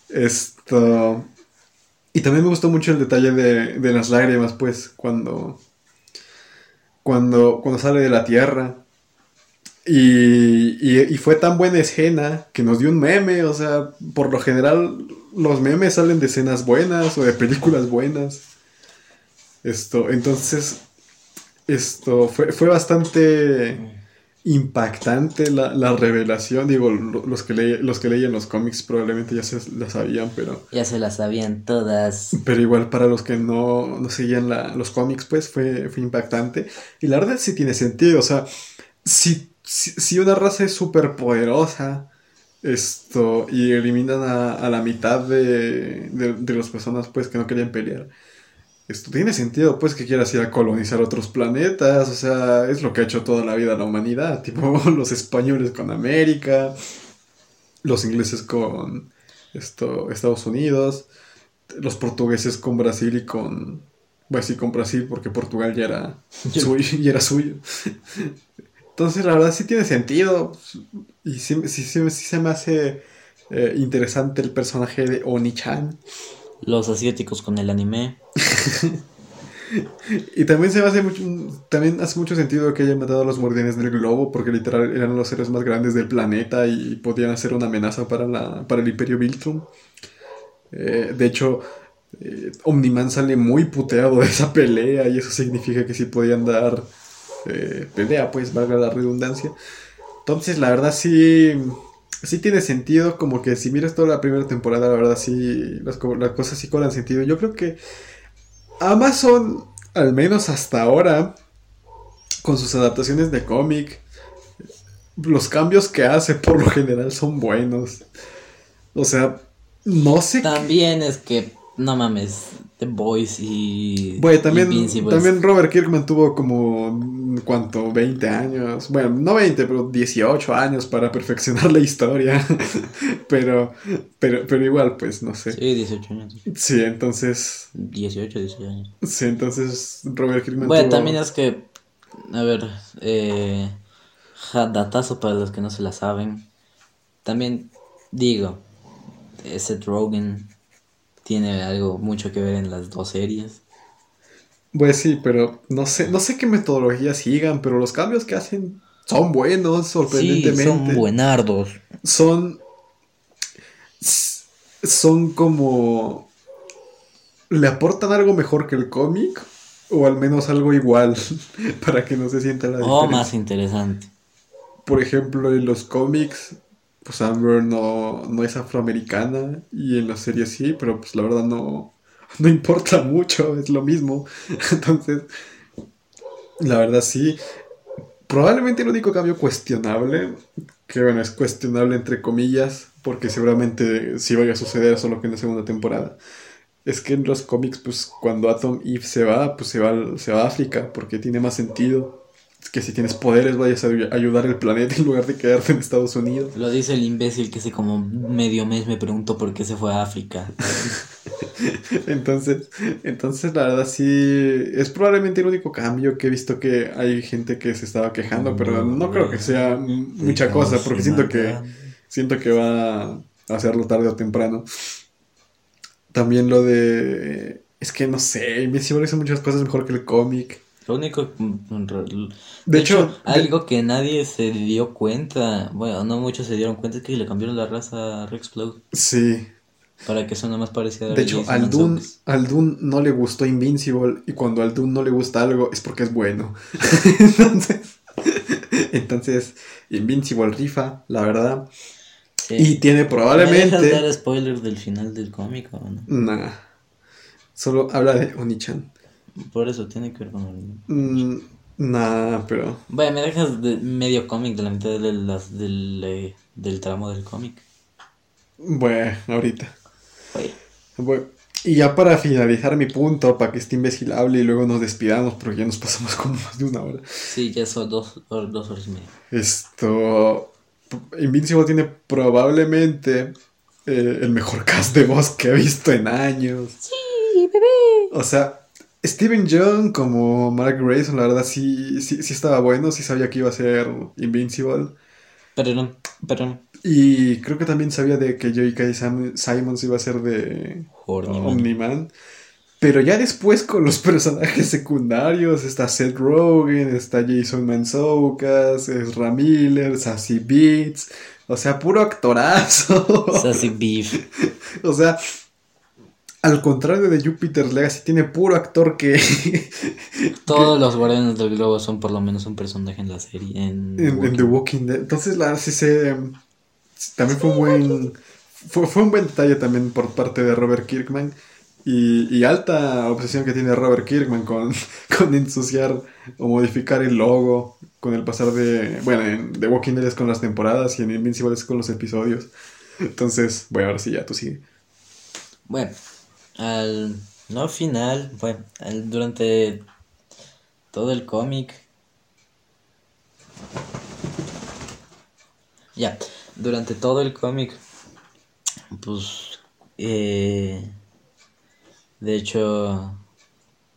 Esto. Y también me gustó mucho el detalle de, de las lágrimas, pues, cuando. Cuando, cuando sale de la tierra. Y, y, y fue tan buena escena que nos dio un meme. O sea, por lo general, los memes salen de escenas buenas o de películas buenas. Esto, entonces. Esto fue, fue bastante impactante la, la revelación. Digo, lo- los que, leí- los que leían los cómics probablemente ya se la sabían, pero, ya se las sabían todas pero igual para los que no, no seguían la- los cómics, pues fue, fue impactante. Y la verdad sí tiene sentido. O sea, si, si, si una raza es súper poderosa esto, y eliminan a, a la mitad de, de, de las personas pues que no querían pelear. Esto tiene sentido, pues, que quieras ir a colonizar otros planetas, o sea, es lo que ha hecho toda la vida la humanidad, tipo los españoles con América, los ingleses con esto, Estados Unidos, los portugueses con Brasil y con, bueno, sí, con Brasil, porque Portugal ya era suyo, ya era suyo. Entonces, la verdad sí tiene sentido, y sí, sí, sí- sí se me hace eh, interesante el personaje de Oni-chan. Los asiáticos con el anime. Y también se hace mucho, también hace mucho sentido que hayan matado a los guardianes del globo, porque literal eran los seres más grandes del planeta y podían hacer una amenaza para, la, para el Imperio Viltrum. Eh, de hecho, eh, Omniman sale muy puteado de esa pelea y eso significa que sí podían dar eh, pelea, pues valga la redundancia. Entonces, la verdad sí, sí tiene sentido, como que si miras toda la primera temporada, la verdad sí, las, co- las cosas sí cobran sentido. Yo creo que Amazon, al menos hasta ahora, con sus adaptaciones de cómic, los cambios que hace por lo general son buenos. O sea, no sé. También es que, no mames, The Boys y. Bueno, también, también Robert Kirkman tuvo como, ¿cuánto? 20 años. Bueno, no 20, pero 18 años para perfeccionar la historia. pero, pero, pero igual, pues, no sé. Sí, 18 años. Sí, entonces, 18, 18 años. sí, entonces Robert Kirkman Bueno, tuvo- también es que, a ver, eh, datazo para los que no se la saben. También digo, eh, Seth Rogen tiene algo mucho que ver en las dos series. Pues sí, pero no sé, no sé qué metodología sigan, pero los cambios que hacen son buenos, Sí, sorprendentemente. son buenardos. son son como le aportan algo mejor que el cómic o al menos algo igual para que no se sienta la O diferencia. Oh, más interesante. Por ejemplo, en los cómics pues Amber no, no es afroamericana y en la serie sí, pero pues la verdad no no importa mucho, es lo mismo. Entonces, la verdad sí Probablemente el único cambio cuestionable, que bueno, es cuestionable entre comillas, porque seguramente sí vaya a suceder, solo que en la segunda temporada, es que en los cómics, pues cuando Atom Eve se va, pues se va, se va a África, porque tiene más sentido. Que si tienes poderes vayas a ay- ayudar al planeta en lugar de quedarte en Estados Unidos. Lo dice el imbécil que hace como medio mes me preguntó por qué se fue a África. Entonces, entonces la verdad sí, es probablemente el único cambio que he visto que hay gente que se estaba quejando, pero no creo que sea mucha cosa, porque siento que... Siento que va a hacerlo tarde o temprano. También lo de. Es que no sé, Invincible hizo muchas cosas mejor que el cómic. Lo único. mm, De, De hecho, de- algo que nadie se dio cuenta, bueno, no muchos se dieron cuenta, es que le cambiaron la raza a Rexplode Sí. para que suene más parecido a De hecho, al Dune, Mantzoukas. al Dune no le gustó Invincible. Y cuando al Dune no le gusta algo es porque es bueno. entonces, entonces, Invincible rifa, la verdad. Sí. Y tiene ¿Me dejas probablemente. dar spoilers del final del cómic o no? Nah. Solo habla de Onichan. Por eso tiene que ver con el... Mm, nah, pero. Bueno, me dejas de medio cómic de la mitad de las, del, eh, del tramo del cómic. Bueno, ahorita. Oye, Bueno, y ya para finalizar mi punto, para que este imbécil hable y luego nos despidamos, porque ya nos pasamos como más de una hora. sí, ya son dos, dos horas y media. Esto. Invincible tiene probablemente eh, el mejor cast de voz que he visto en años. Sí, bebé. O sea, Steven Young como Mark Grayson, la verdad sí, sí, sí estaba bueno, sí sabía que iba a ser Invincible. Pero no, pero no. Y creo que también sabía de que J.K. Sim- Simons iba a ser de Horny man. Omni-Man. Pero ya después con los personajes secundarios está Seth Rogen, está Jason Mantzoukas, Ezra Miller, Sassy Beats, o sea, puro actorazo. Sassy Beef. o sea, al contrario de Jupiter's Legacy, tiene puro actor que Todos los guardianes del globo son por lo menos un personaje en la serie. En, en, en Walking The Walking Dead. Entonces, la sí se también fue un buen fue, fue un buen detalle también por parte de Robert Kirkman. Y, y alta obsesión que tiene Robert Kirkman con, con ensuciar o modificar el logo con el pasar de. Bueno, en The Walking Dead es con las temporadas y en Invincible es con los episodios. Entonces, bueno, ahora sí, ya tú sigue. Bueno, al no final, bueno, al- durante todo el cómic. Ya, durante todo el cómic, pues, eh, de hecho,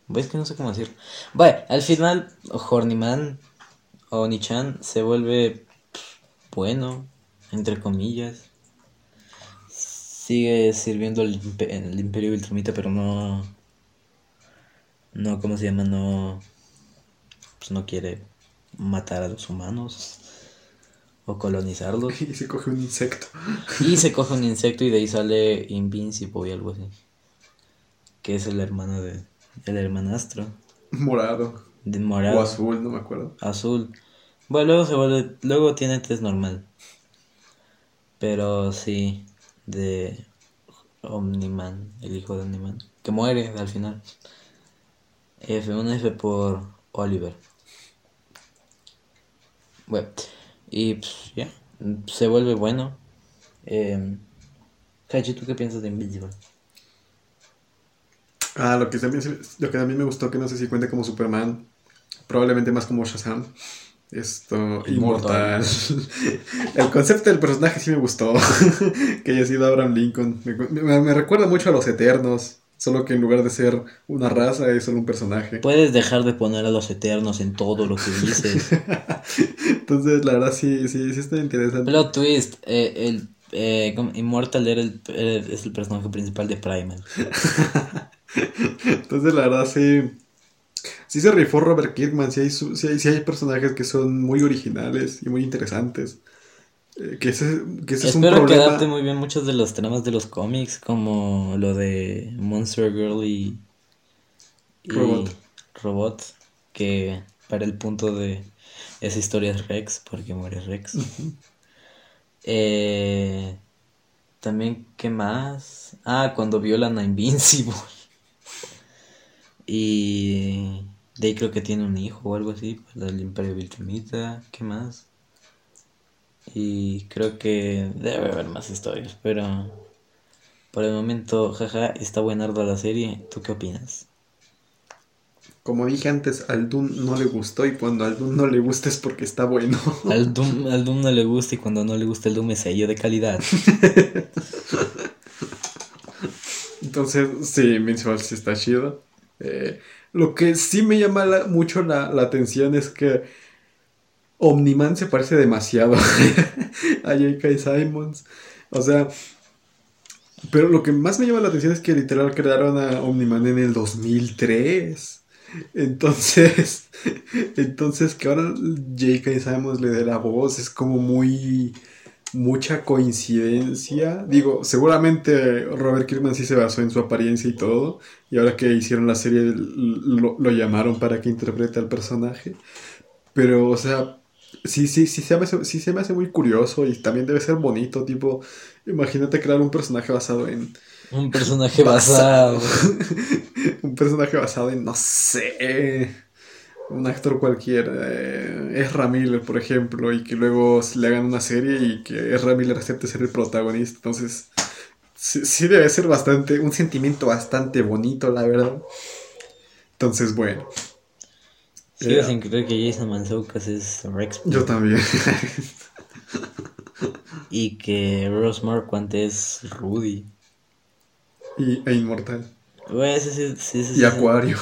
ves que no sé cómo decir. Bueno, al final, Horniman o Nichan se vuelve pff, bueno, entre comillas. Sigue sirviendo el, el Imperio Viltrumita, pero no. No, ¿cómo se llama? No. Pues no quiere matar a los humanos o colonizarlos. Y se coge un insecto. Y se coge un insecto y de ahí sale Invincible y algo así. Que es el hermano de. El hermanastro. Morado. De morado. O azul, no me acuerdo. Azul. Bueno, luego se vuelve. Luego tiene test normal. Pero sí. De. Omniman. El hijo de Omniman. Que muere al final. F, un F por Oliver. Bueno. Y pues, ya. Se vuelve bueno. Eh, ¿tú qué piensas de Invincible? Ah, lo que, también, lo que también me gustó, que no sé si cuenta como Superman, probablemente más como Shazam. Esto, Inmortal. inmortal. El concepto del personaje sí me gustó. que haya sido Abraham Lincoln. Me, me- me recuerda mucho a los Eternos. Solo que en lugar de ser una raza, es solo un personaje. Puedes dejar de poner a los eternos en todo lo que dices. Entonces, la verdad, sí, sí, sí está interesante. Plot twist, eh, el eh, ¿cómo? Immortal era el, era- es el personaje principal de Primal. Entonces, la verdad, sí. Sí se rifó Robert Kirkman. Sí hay, su- sí hay, sí hay personajes que son muy originales y muy interesantes. Eh, que ese, que ese es un Espero que problema. adapte muy bien muchos de los tramas de los cómics, como lo de Monster Girl y, y Robot. Robot, que para el punto de esa historia es Rex, porque muere Rex. Eh, también, ¿qué más? Ah, cuando violan a Invincible. Y de ahí creo que tiene un hijo o algo así, para el Imperio Viltrumita. ¿Qué más? Y creo que debe haber más historias, pero por el momento, jaja, está buenarda la serie. ¿Tú qué opinas? Como dije antes, al Doom no le gustó y cuando al Doom no le gusta es porque está bueno. Al Doom, al Doom no le gusta y cuando no le gusta el Doom es sello de calidad. Entonces, sí, Invincible sí está chido. Eh, lo que sí me llama la- mucho la, la atención es que Omniman se parece demasiado a J.K. Simons. O sea, pero lo que más me llama la atención es que literal crearon a Omniman en el 2003. Entonces, entonces que ahora J.K. Simons le dé la voz es como muy mucha coincidencia. Digo, seguramente Robert Kirkman sí se basó en su apariencia y todo. Y ahora que hicieron la serie lo llamaron para que interprete al personaje. Pero, o sea, sí, sí, sí se, me hace, sí se me hace muy curioso y también debe ser bonito. Tipo, imagínate crear un personaje basado en... Un personaje basado. un personaje basado en, no sé, un actor cualquiera, eh, Ezra Miller, por ejemplo, y que luego le hagan una serie y que Ezra Miller acepte ser el protagonista. Entonces, sí, sí debe ser bastante, un sentimiento bastante bonito, la verdad. Entonces, bueno, Sigo Eh, sin creer que Jason Mantzoukas es Rex. yo también. Y que Rose Marquand es Rudy. y, e Inmortal. Ese ese Y Acuario.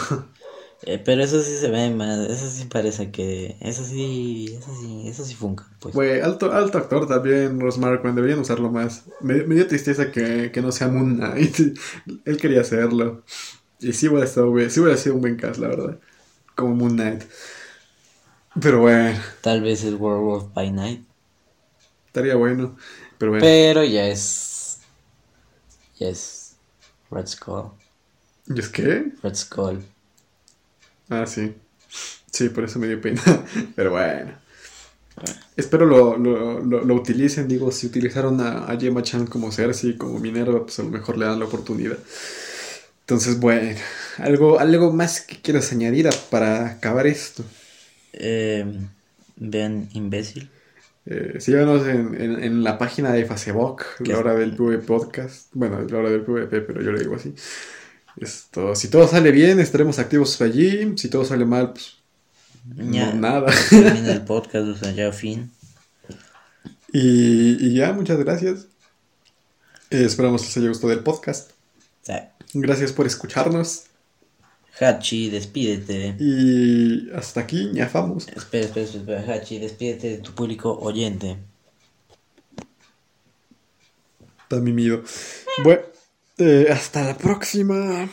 Eh, pero eso sí se ve más, eso sí parece que, eso sí, eso sí, eso sí funca, pues. Güey, alto, alto actor también, Ross Marquand, deberían usarlo más. Me, me dio tristeza que, que no sea Moon Knight. Él quería hacerlo. Y sí hubiera, estado, güey, sí hubiera sido un buen cast, la verdad. Como Moon Knight. Pero bueno, Tal vez es Werewolf by Night. estaría bueno. Pero bueno, Pero ya es, ya es Red Skull, ¿y es que? Red Skull. Ah, sí. Sí, por eso me dio pena. Pero bueno. Espero lo, lo, lo, lo utilicen. Digo, si utilizaron a, a Gemma Chan como Cersei, como Minerva, pues a lo mejor le dan la oportunidad. Entonces, bueno. ¿Algo, algo más que quieras añadir a- para acabar esto? Eh, vean Imbécil. Eh, síganos en, en, en la página de Facebook, ¿Qué la hora del PV Podcast. Bueno, la hora del PVP, pero yo le digo así. Esto, si todo sale bien, estaremos activos allí. Si todo sale mal, pues Ya. no, nada. Termina el podcast, o sea, ya fin. Y, y ya, muchas gracias. Eh, esperamos que les haya gustado el podcast. Gracias por escucharnos. Hachi, despídete. Y hasta aquí, ñafamos. Espera, espera, espera, Hachi, despídete de tu público oyente. Está mimido. Bueno, eh, hasta la próxima.